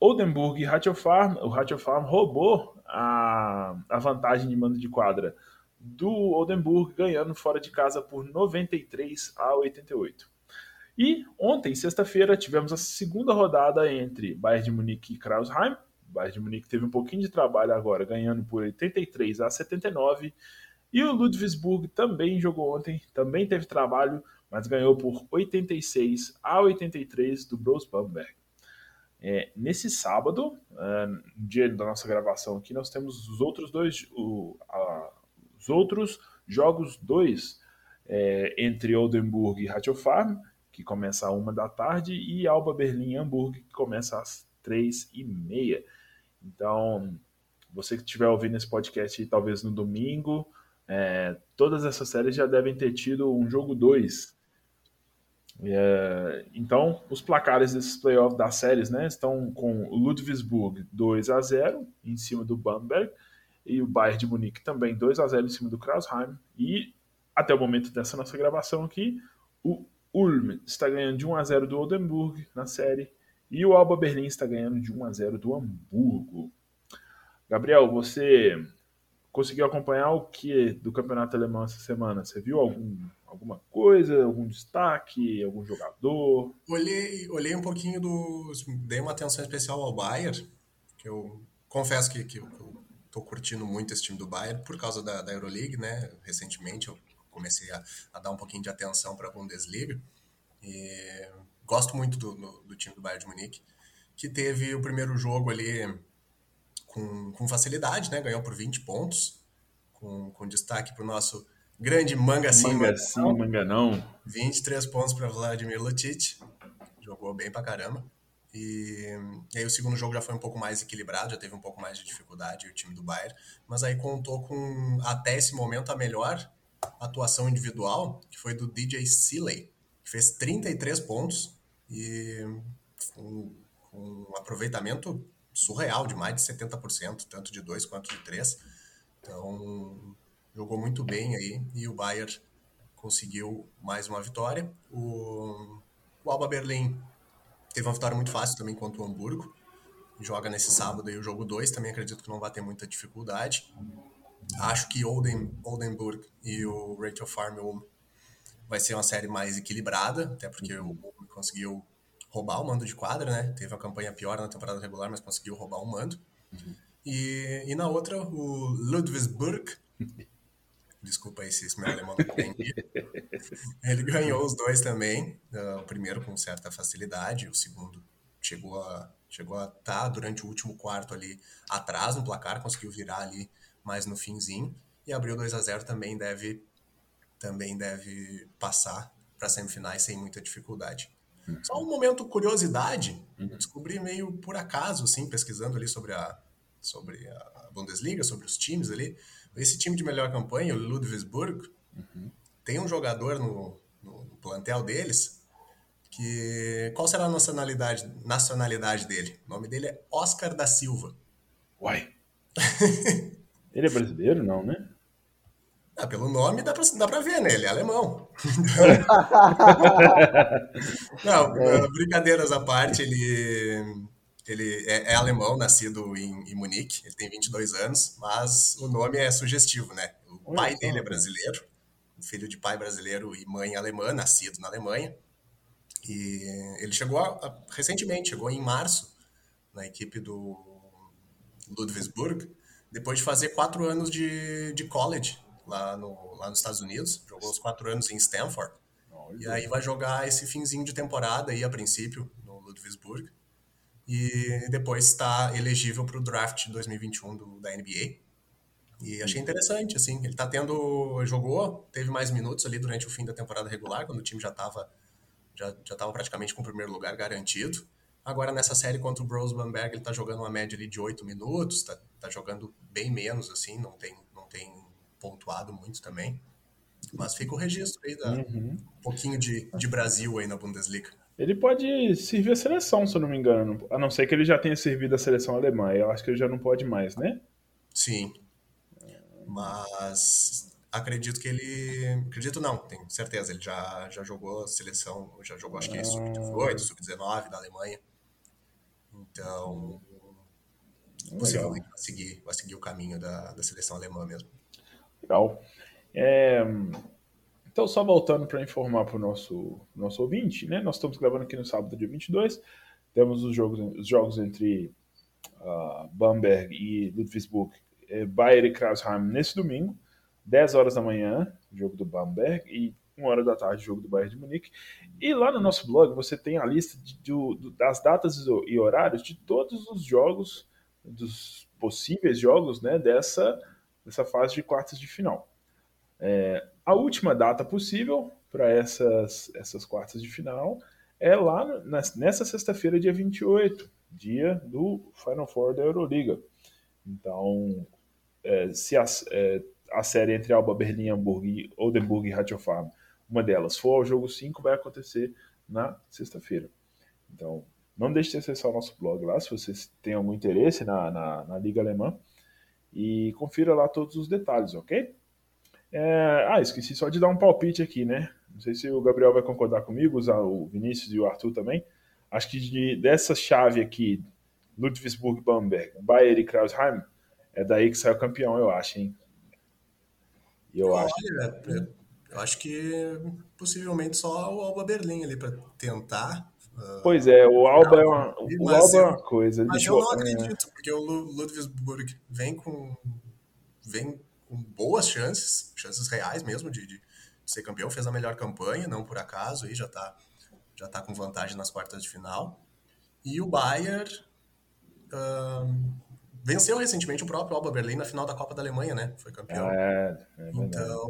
Oldenburg e Ratiofarm, o Ratiofarm roubou a, a vantagem de mando de quadra do Oldenburg, ganhando fora de casa por 93 a 88. E ontem, sexta-feira, tivemos a segunda rodada entre Bayern de Munique e Krausheim. Bayern de Munique teve um pouquinho de trabalho agora, ganhando por 83 a 79. E o Ludwigsburg também jogou ontem, também teve trabalho, mas ganhou por 86 a 83 do Bros Bamberg. É, nesse sábado, é, no dia da nossa gravação aqui, nós temos os outros dois, o, a, os outros jogos dois é, entre Oldenburg e Ratiofarm, que começa a uma da tarde, e Alba Berlim Hamburg, que começa às três e meia. Então, você que estiver ouvindo esse podcast talvez no domingo, é, todas essas séries já devem ter tido um jogo 2 é, então, os placares desses playoffs das séries né, estão com Ludwigsburg 2 a 0 em cima do Bamberg e o Bayern de Munique também 2 a 0 em cima do Krausheim e até o momento dessa nossa gravação aqui, o Ulm está ganhando de 1 a 0 do Oldenburg na série e o Alba Berlim está ganhando de 1 a 0 do Hamburgo. Gabriel, você conseguiu acompanhar o que do campeonato alemão essa semana? Você viu algum, alguma coisa, algum destaque, algum jogador? Olhei, olhei um pouquinho dos. Dei uma atenção especial ao Bayern, que eu confesso que, que eu tô curtindo muito esse time do Bayern por causa da, da Euroleague, né? Recentemente eu comecei a, a dar um pouquinho de atenção para a Bundesliga. E gosto muito do, do, do time do Bayern de Munique, que teve o primeiro jogo ali com, com facilidade, né? Ganhou por 20 pontos com, com destaque para o nosso grande manga sim, manga sim, manga não. 23 pontos para Vladimir Lucic, jogou bem pra caramba. E, e, aí o segundo jogo já foi um pouco mais equilibrado, já teve um pouco mais de dificuldade o time do Bayern, mas aí contou com até esse momento a melhor atuação individual, que foi do DJ Seeley, que fez 33 pontos e um, um aproveitamento surreal de mais de 70%, tanto de dois quanto de três. Então, jogou muito bem aí e o Bayern conseguiu mais uma vitória. O, o Alba Berlim teve uma vitória muito fácil também contra o Hamburgo. Joga nesse sábado aí o jogo 2, também acredito que não vai ter muita dificuldade. Acho que Olden, Oldenburg e o Rachel Farm vai ser uma série mais equilibrada, até porque o Ulm conseguiu roubar o mando de quadra, né? Teve uma campanha pior na temporada regular, mas conseguiu roubar o mando. Uhum. E, e na outra, o Ludwigsburg (laughs) Desculpa aí se esse meu alemão não entendi. (laughs) Ele ganhou os dois também. Uh, o primeiro com certa facilidade, o segundo chegou a chegou a estar tá durante o último quarto ali atrás no placar, conseguiu virar ali mais no finzinho e abriu 2 a 0 também deve também deve passar para semifinais sem muita dificuldade. Uhum. Só um momento curiosidade, uhum. descobri meio por acaso assim, pesquisando ali sobre a sobre a Bundesliga, sobre os times ali. Esse time de melhor campanha, o Ludwigsburg, uhum. tem um jogador no, no, plantel deles que. Qual será a nacionalidade, nacionalidade dele? O nome dele é Oscar da Silva. Uai. (laughs) Ele é brasileiro, não, né? Ah, pelo nome dá pra, dá pra ver, né? Ele é alemão. (laughs) (laughs) não, brincadeiras à parte, ele ele é, é alemão, nascido em, em, Munique, ele tem 22 anos, mas o nome é sugestivo, né? O pai dele é brasileiro, filho de pai brasileiro e mãe alemã, nascido na Alemanha. E ele chegou a, a, recentemente, chegou em março na equipe do Ludwigsburg, depois de fazer quatro anos de, de college lá, no, lá nos Estados Unidos. Jogou os quatro anos em Stanford. E aí vai jogar esse finzinho de temporada aí, a princípio, no Ludwigsburg e depois está elegível para o draft 2021 do, da NBA. E achei interessante, assim, ele está tendo, jogou, teve mais minutos ali durante o fim da temporada regular, quando o time já estava já, já tava praticamente com o primeiro lugar garantido. Agora nessa série contra o Bros Bamberg, ele está jogando uma média ali de 8 minutos, está tá jogando bem menos, assim, não tem, não tem pontuado muito também. Mas fica o registro aí da uhum. um pouquinho de, de Brasil aí na Bundesliga. Ele pode servir a seleção, se eu não me engano. A não ser que ele já tenha servido a seleção alemã. Eu acho que ele já não pode mais, né? Sim. Mas acredito que ele. Acredito não, tenho certeza. Ele já, já jogou a seleção, já jogou acho que ah. sub-18, sub-19 da Alemanha. Então. Possivelmente vai seguir, vai seguir o caminho da, da seleção alemã mesmo. Legal. É, então, só voltando para informar para o nosso, nosso ouvinte, né? Nós estamos gravando aqui no sábado, dia 22. Temos os jogos, os jogos entre uh, Bamberg e Ludwigsburg, é, Bayer e Krausheim nesse domingo, 10 horas da manhã, jogo do Bamberg, e 1 hora da tarde, jogo do Bayern de Munique. E lá no nosso blog você tem a lista de, das datas e horários de todos os jogos, dos possíveis jogos, né, dessa, dessa fase de quartas de final. É, a última data possível para essas, essas quartas de final é lá nessa sexta-feira, dia 28, dia do Final Four da Euroliga. Então, é, se a, é, a, série entre Alba Berlim, Hamburgo e Oldenburg e Ratiofarm, uma delas for ao jogo 5, vai acontecer na sexta-feira. Então, não deixe de acessar o nosso blog lá, se vocês têm algum interesse na, na, na Liga Alemã, e confira lá todos os detalhes, ok? É... Ah, esqueci só de dar um palpite aqui, né? Não sei se o Gabriel vai concordar comigo, o Vinícius e o Arthur também. Acho que de, dessa chave aqui, Ludwigsburg, Bamberg, Bayer e Krausheim, é daí que sai o campeão, eu acho, hein? Eu Olha, acho. É, eu acho que possivelmente só o Alba Berlim ali para tentar. Uh, pois é, o Alba é uma, o Alba é uma coisa. Mas eu não acredito, porque o Ludwigsburg vem com vem com boas chances, chances reais mesmo de, de, ser campeão, fez a melhor campanha, não por acaso, aí já está já tá com vantagem nas quartas de final. E o Bayern, venceu recentemente o próprio Alba Berlim na final da Copa da Alemanha, né? Foi campeão. É, é então,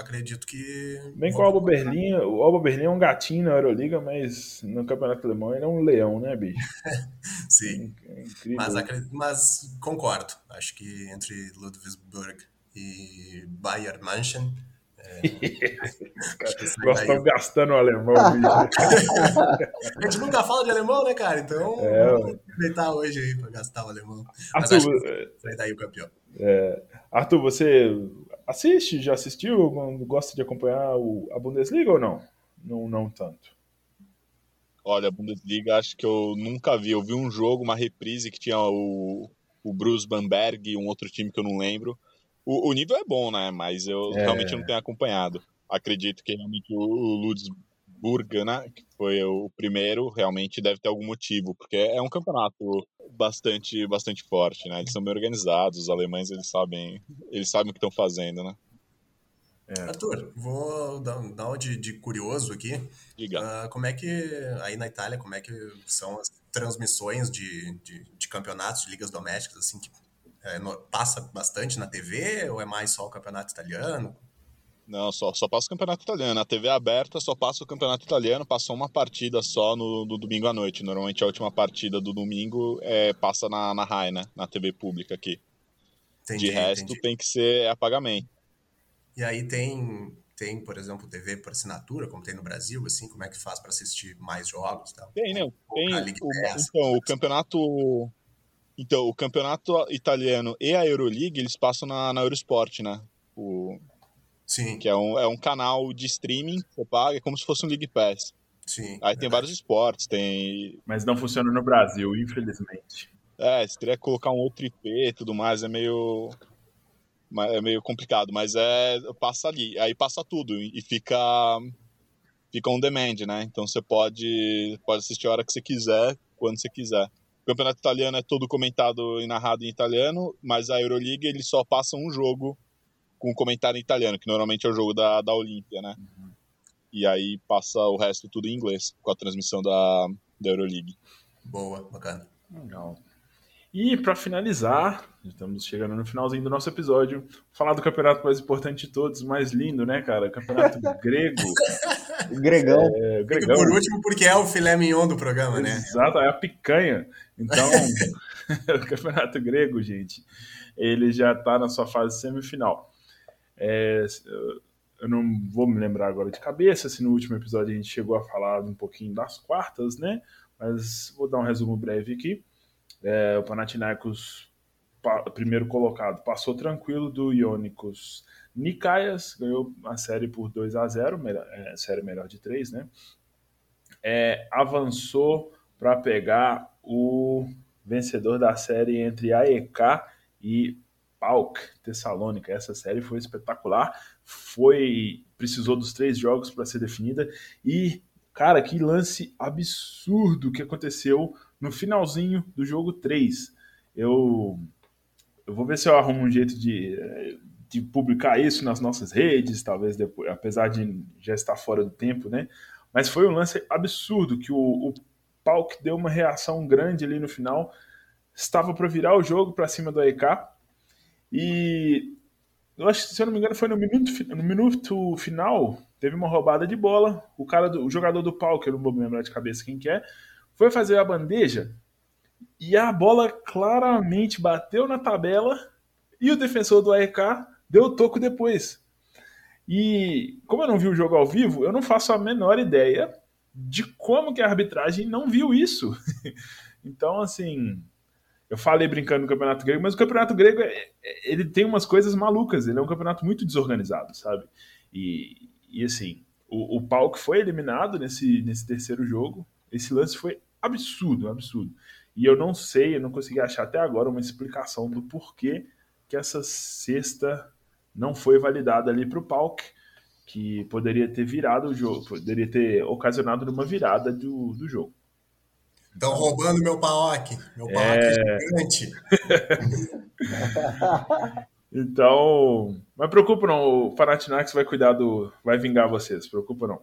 acredito que. Bem que o Alba Berlim, o Alba Berlim é um gatinho na Euroliga, mas no Campeonato Alemão ele é um leão, né, bicho? (laughs) Sim. É incrível. Mas, mas concordo. Acho que entre Ludwigsburg e Bayern München (laughs) nós estamos gastando o alemão. (laughs) a gente nunca fala de alemão, né, cara? Então, é, vamos aproveitar hoje aí para gastar o alemão. Arthur, Mas acho que sai daí o campeão. É, Arthur, você assiste, já assistiu? Gosta de acompanhar o, a Bundesliga ou não? Não, não tanto. Olha, a Bundesliga acho que eu nunca vi. Eu vi um jogo, uma reprise que tinha o, o Bruce Bamberg e um outro time que eu não lembro. O, o nível é bom, né? Mas eu é... realmente não tenho acompanhado. Acredito que realmente o, o Ludwigsburg, né? Que foi o primeiro, realmente deve ter algum motivo, porque é um campeonato bastante, bastante forte, né? Eles são bem organizados, os alemães eles sabem, eles sabem o que estão fazendo, né? É. Arthur, vou dar, dar uma de, de curioso aqui. Diga. Uh, como é que, aí na Itália, como é que são as transmissões de, de, de campeonatos, de ligas domésticas, assim, que é, no, passa bastante na TV ou é mais só o campeonato italiano? Não, só, só passa o campeonato italiano. A TV é aberta só passa o campeonato italiano, passou uma partida só no, no, domingo à noite. Normalmente a última partida do domingo é, passa na, na RAI, né? Na TV pública aqui. Entendi, De resto entendi. tem que ser a pagamento. E aí tem, tem, por exemplo, TV por assinatura, como tem no Brasil, assim, como é que faz para assistir mais jogos? Tal? Tem, né? Tem, o, então, o campeonato então, o campeonato italiano e a Euroleague, eles passam na, na Eurosport, né? O, Sim. Que é um, é um canal de streaming, você paga, é como se fosse um League Pass. Sim. Aí verdade. tem vários esportes, tem... Mas não funciona no Brasil, infelizmente. É, você teria que colocar um outro IP e tudo mais, é meio... É meio complicado, mas é... Passa ali, aí passa tudo e fica... Fica on demand, né? Então você pode, pode assistir a hora que você quiser, quando você quiser. O campeonato italiano é todo comentado e narrado em italiano, mas a Euroliga ele só passa um jogo com comentário em italiano, que normalmente é o jogo da, da Olímpia, né? Uhum. E aí passa o resto tudo em inglês, com a transmissão da, da Euroleague. Boa, bacana. Legal. E para finalizar, estamos chegando no finalzinho do nosso episódio, falar do campeonato mais importante de todos, mais lindo, né, cara? Campeonato (laughs) grego. O Gregão. É, Gregão. por último, porque é o filé mignon do programa, né? Exato, é a picanha. Então, (laughs) o Campeonato Grego, gente, ele já está na sua fase semifinal. É, eu não vou me lembrar agora de cabeça se no último episódio a gente chegou a falar um pouquinho das quartas, né? Mas vou dar um resumo breve aqui. É, o Panathinaikos, primeiro colocado, passou tranquilo do Ionicos Nikaias, ganhou a série por 2 a 0 melhor, é, série melhor de 3, né? É, avançou para pegar o vencedor da série entre AEK e PAOK Tessalônica. Essa série foi espetacular, foi precisou dos três jogos para ser definida e cara, que lance absurdo que aconteceu no finalzinho do jogo 3. Eu eu vou ver se eu arrumo um jeito de, de publicar isso nas nossas redes, talvez depois, apesar de já estar fora do tempo, né? Mas foi um lance absurdo que o, o Pauk deu uma reação grande ali no final, estava para virar o jogo para cima do AEK. E eu acho, se eu não me engano, foi no minuto, no minuto final, teve uma roubada de bola. O cara do, o jogador do Pauk, eu não vou me lembrar de cabeça quem que é, foi fazer a bandeja e a bola claramente bateu na tabela e o defensor do AEK deu toco depois. E como eu não vi o jogo ao vivo, eu não faço a menor ideia de como que a arbitragem não viu isso. (laughs) então, assim, eu falei brincando no Campeonato Grego, mas o Campeonato Grego é, é, ele tem umas coisas malucas, ele é um campeonato muito desorganizado, sabe? E, e assim, o, o Palco foi eliminado nesse, nesse terceiro jogo, esse lance foi absurdo, absurdo. E eu não sei, eu não consegui achar até agora uma explicação do porquê que essa sexta não foi validada ali para o Palco que poderia ter virado o jogo, poderia ter ocasionado uma virada do, do jogo. Estão roubando meu paok. Meu paok é, é gigante. (laughs) então, mas preocupa não, o Panathinaikos vai cuidar do, vai vingar vocês, preocupa não.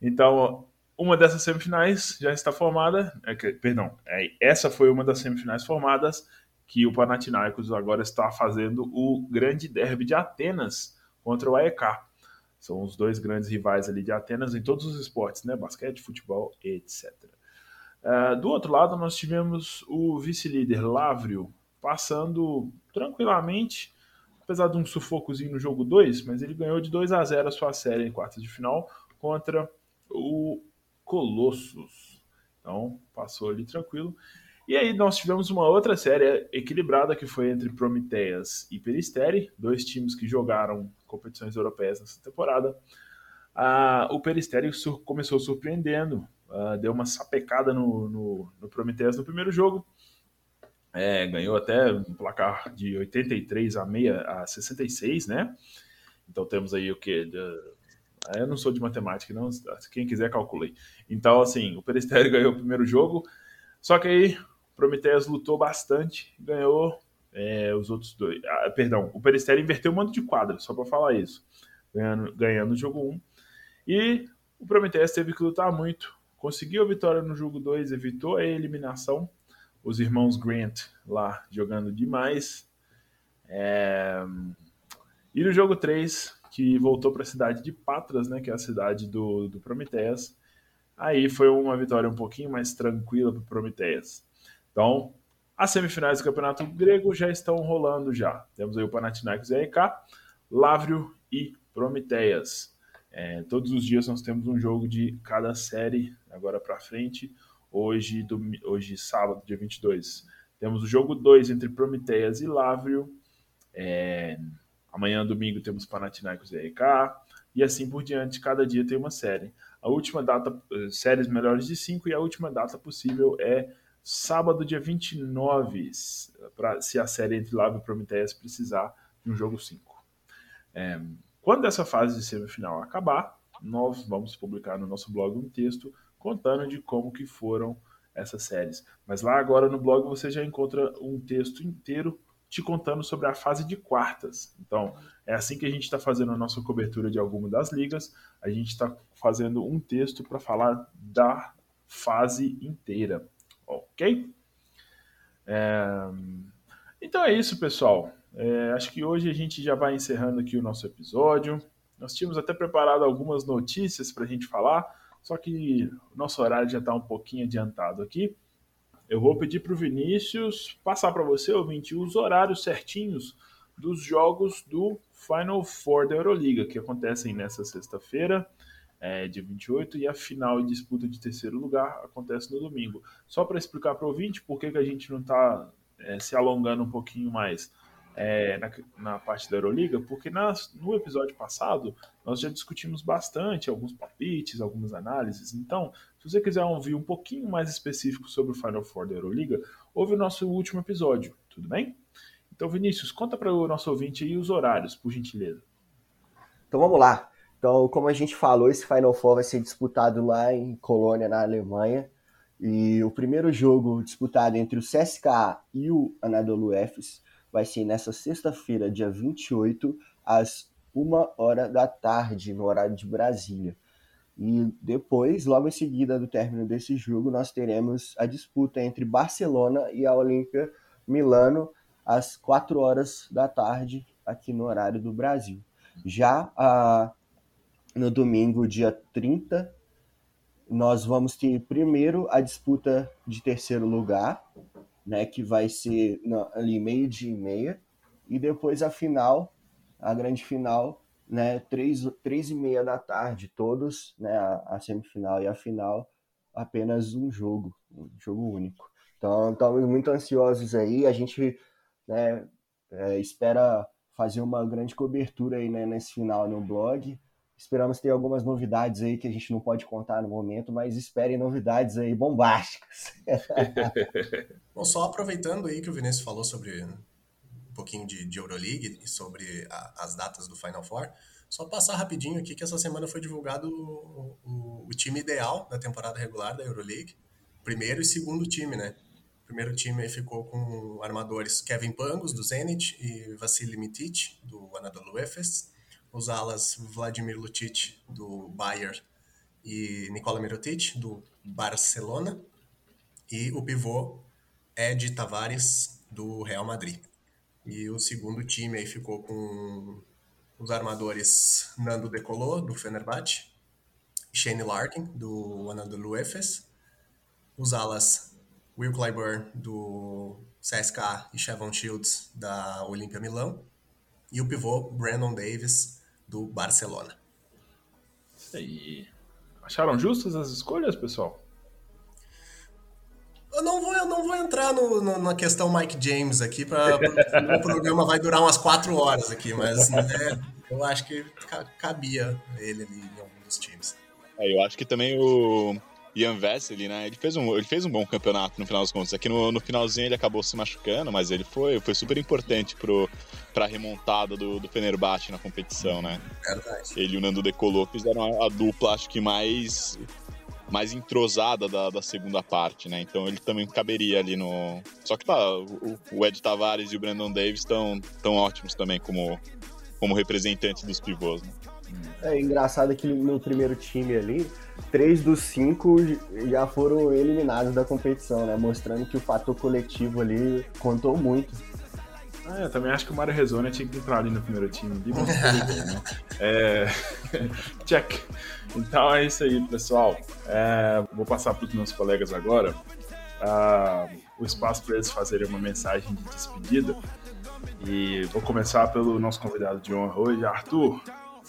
Então, uma dessas semifinais já está formada, é, perdão, é, essa foi uma das semifinais formadas que o Panathinaikos agora está fazendo o grande derby de Atenas contra o AEK. São os dois grandes rivais ali de Atenas em todos os esportes, né? Basquete, futebol, etc. Uh, do outro lado, nós tivemos o vice-líder Lavrio passando tranquilamente, apesar de um sufocozinho no jogo 2, mas ele ganhou de 2 a 0 a sua série em quartas de final contra o Colossus. Então, passou ali tranquilo. E aí nós tivemos uma outra série equilibrada que foi entre Prometeias e Peristeri, dois times que jogaram competições europeias nessa temporada. Ah, o Peristeri começou surpreendendo, ah, deu uma sapecada no, no, no Prometeias no primeiro jogo, é, ganhou até um placar de 83 a, a 66, né? Então temos aí o que? Eu não sou de matemática, não. Quem quiser, calculei. Então, assim, o Peristeri (laughs) ganhou o primeiro jogo. Só que aí, Prometheus lutou bastante, ganhou é, os outros dois. Ah, perdão, o Peristeri inverteu o mando de quadra, só para falar isso. Ganhando, ganhando o jogo 1. E o Prometheus teve que lutar muito. Conseguiu a vitória no jogo 2, evitou a eliminação os irmãos Grant lá jogando demais. É... E no jogo 3, que voltou para a cidade de Patras, né, que é a cidade do, do Prometeias, aí foi uma vitória um pouquinho mais tranquila para o Prometeias. Então, as semifinais do Campeonato Grego já estão rolando já. Temos aí o Panathinaikos e AEK, Lavrio e Prometeias. É, todos os dias nós temos um jogo de cada série agora para frente hoje, do, hoje sábado, dia 22. Temos o jogo 2 entre Prometeias e Lavrio. É, amanhã, domingo, temos Panathinaikos e EK. E assim por diante, cada dia tem uma série. A última data, eh, séries melhores de 5, e a última data possível é sábado, dia 29, pra, se a série entre Lavrio e Prometeias precisar de um jogo 5. É, quando essa fase de semifinal acabar, nós vamos publicar no nosso blog um texto contando de como que foram essas séries. Mas lá agora no blog você já encontra um texto inteiro te contando sobre a fase de quartas. Então, é assim que a gente está fazendo a nossa cobertura de alguma das ligas. A gente está fazendo um texto para falar da fase inteira. Ok? É... Então é isso, pessoal. É, acho que hoje a gente já vai encerrando aqui o nosso episódio. Nós tínhamos até preparado algumas notícias para a gente falar, só que o nosso horário já está um pouquinho adiantado aqui. Eu vou pedir para o Vinícius passar para você, ouvinte, os horários certinhos dos jogos do Final Four da Euroliga, que acontecem nessa sexta-feira, é, dia 28, e a final e disputa de terceiro lugar acontece no domingo. Só para explicar para o ouvinte por que, que a gente não está é, se alongando um pouquinho mais é, na, na, parte da Euroliga, porque nas, no episódio passado nós já discutimos bastante alguns palpites, algumas análises. Então, se você quiser ouvir um pouquinho mais específico sobre o Final Four da Euroliga, ouve o nosso último episódio, tudo bem? Então, Vinícius, conta para o nosso ouvinte aí os horários, por gentileza. Então vamos lá. Então, como a gente falou, esse Final Four vai ser disputado lá em Colônia, na Alemanha. E o primeiro jogo disputado entre o CSKA e o Anadolu Efes vai ser nessa sexta-feira, dia 28, às 1 hora da tarde, no horário de Brasília. E depois, logo em seguida do término desse jogo, nós teremos a disputa entre Barcelona e a Olímpia Milano às 4 horas da tarde, aqui no horário do Brasil. Já ah, no domingo, dia 30, nós vamos ter primeiro a disputa de terceiro lugar, né, que vai ser ali meio dia e meia, e depois a final, a grande final, né, três, três e meia da tarde, todos, né, a, a semifinal e a final, apenas um jogo, um jogo único. Então, estamos muito ansiosos aí, a gente né, é, espera fazer uma grande cobertura aí né, nesse final no blog, Esperamos ter algumas novidades aí que a gente não pode contar no momento, mas esperem novidades aí bombásticas. (laughs) Bom, só aproveitando aí que o Vinícius falou sobre um pouquinho de, de Euroleague e sobre a, as datas do Final Four, só passar rapidinho aqui que essa semana foi divulgado o, o, o time ideal da temporada regular da Euroleague. Primeiro e segundo time, né? O primeiro time aí ficou com armadores Kevin Pangos, do Zenit, e Vassili Mitic, do Anadolu Efes os alas Vladimir Lucic, do Bayern, e Nikola Mirotic, do Barcelona, e o pivô Ed Tavares, do Real Madrid. E o segundo time aí ficou com os armadores Nando Decolô, do Fenerbahçe, Shane Larkin, do Anadolu Efes, os alas Will Clyburn, do CSK e Chevron Shields, da Olimpia Milão, e o pivô Brandon Davis, do Barcelona. Isso aí. Acharam justas as escolhas, pessoal? Eu não vou, eu não vou entrar no, no, na questão Mike James aqui, para o programa vai durar umas quatro horas aqui, mas né, eu acho que cabia ele ali em algum dos times. É, eu acho que também o Ian Vesely, né, ele fez, um, ele fez um bom campeonato no final das contas. Aqui no, no finalzinho ele acabou se machucando, mas ele foi, foi super importante para a remontada do, do Fenerbahçe na competição, né? Verdade. Ele e o Nando Decolou fizeram a, a dupla, acho que mais mais entrosada da, da segunda parte, né? Então ele também caberia ali no. Só que tá, o, o Ed Tavares e o Brandon Davis estão tão ótimos também como, como representantes dos pivôs, né? É engraçado que no primeiro time ali, três dos cinco já foram eliminados da competição, né? Mostrando que o fator coletivo ali contou muito. Ah, eu também acho que o Mário Rezona tinha que entrar ali no primeiro time. né? é... (laughs) Check. Então é isso aí, pessoal. É... Vou passar para os meus colegas agora uh, o espaço para eles fazerem uma mensagem de despedida. E vou começar pelo nosso convidado de honra hoje, Arthur.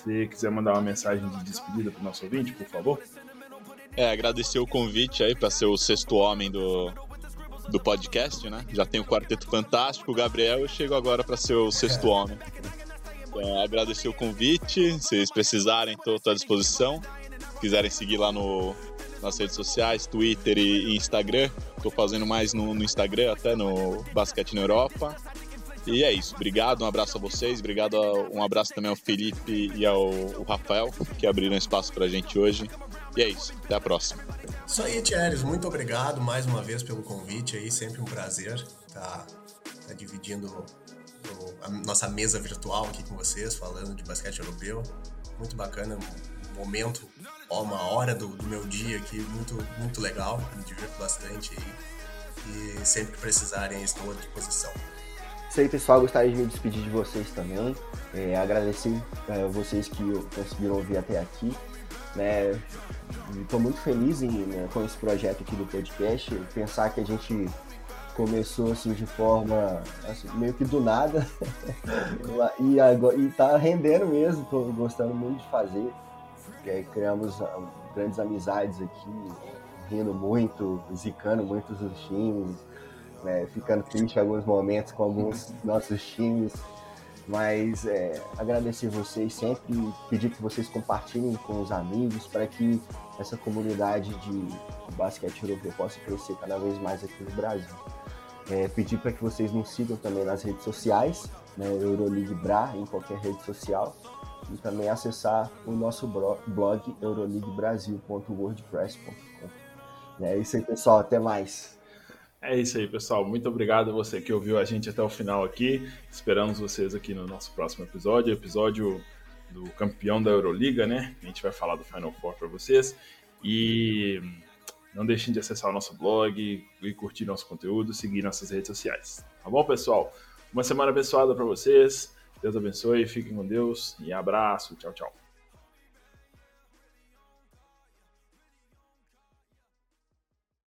Se quiser mandar uma mensagem de despedida para o nosso ouvinte, por favor. É, agradecer o convite aí para ser o sexto homem do, do podcast, né? Já tem o Quarteto Fantástico, o Gabriel, eu chego agora para ser o sexto homem. Então, agradecer o convite, se vocês precisarem, estou à disposição. Se quiserem seguir lá no, nas redes sociais, Twitter e, Instagram. Estou fazendo mais no, no, Instagram, até no Basquete na Europa. E é isso. Obrigado, um abraço a vocês. Obrigado, um abraço também ao Felipe e ao, Rafael, que abriram espaço para a gente hoje. E é isso. Até a próxima. Isso aí, Thierry. Muito obrigado mais uma vez pelo convite aí. Sempre um prazer estar tá, tá dividindo o, a nossa mesa virtual aqui com vocês, falando de basquete europeu. Muito bacana. Um momento, uma hora do, do meu dia aqui, muito, muito legal. Me divirto bastante aí. E sempre que precisarem, estou à disposição. Isso aí, pessoal. Gostaria de me despedir de vocês também. É, agradecer a é, vocês que conseguiram ouvir até aqui. Né? Estou muito feliz em, né, com esse projeto aqui do podcast. Pensar que a gente começou assim de forma assim, meio que do nada (laughs) e, agora, e tá rendendo mesmo. Estou gostando muito de fazer. É, criamos ah, grandes amizades aqui, rindo muito, zicando muitos dos times, né, ficando triste em alguns momentos com alguns nossos times. Mas é, agradecer vocês sempre, pedir que vocês compartilhem com os amigos para que essa comunidade de basquete europeu possa crescer cada vez mais aqui no Brasil. É, pedir para que vocês nos sigam também nas redes sociais, né, Euroleague Bra, em qualquer rede social, e também acessar o nosso blog euroleaguebrasil.wordpress.com. É isso aí, pessoal. Até mais. É isso aí, pessoal. Muito obrigado a você que ouviu a gente até o final aqui. Esperamos vocês aqui no nosso próximo episódio, episódio do campeão da Euroliga, né? A gente vai falar do Final Four para vocês. E não deixem de acessar o nosso blog e curtir nosso conteúdo, seguir nossas redes sociais. Tá bom, pessoal? Uma semana abençoada para vocês. Deus abençoe, fiquem com Deus e abraço. Tchau, tchau.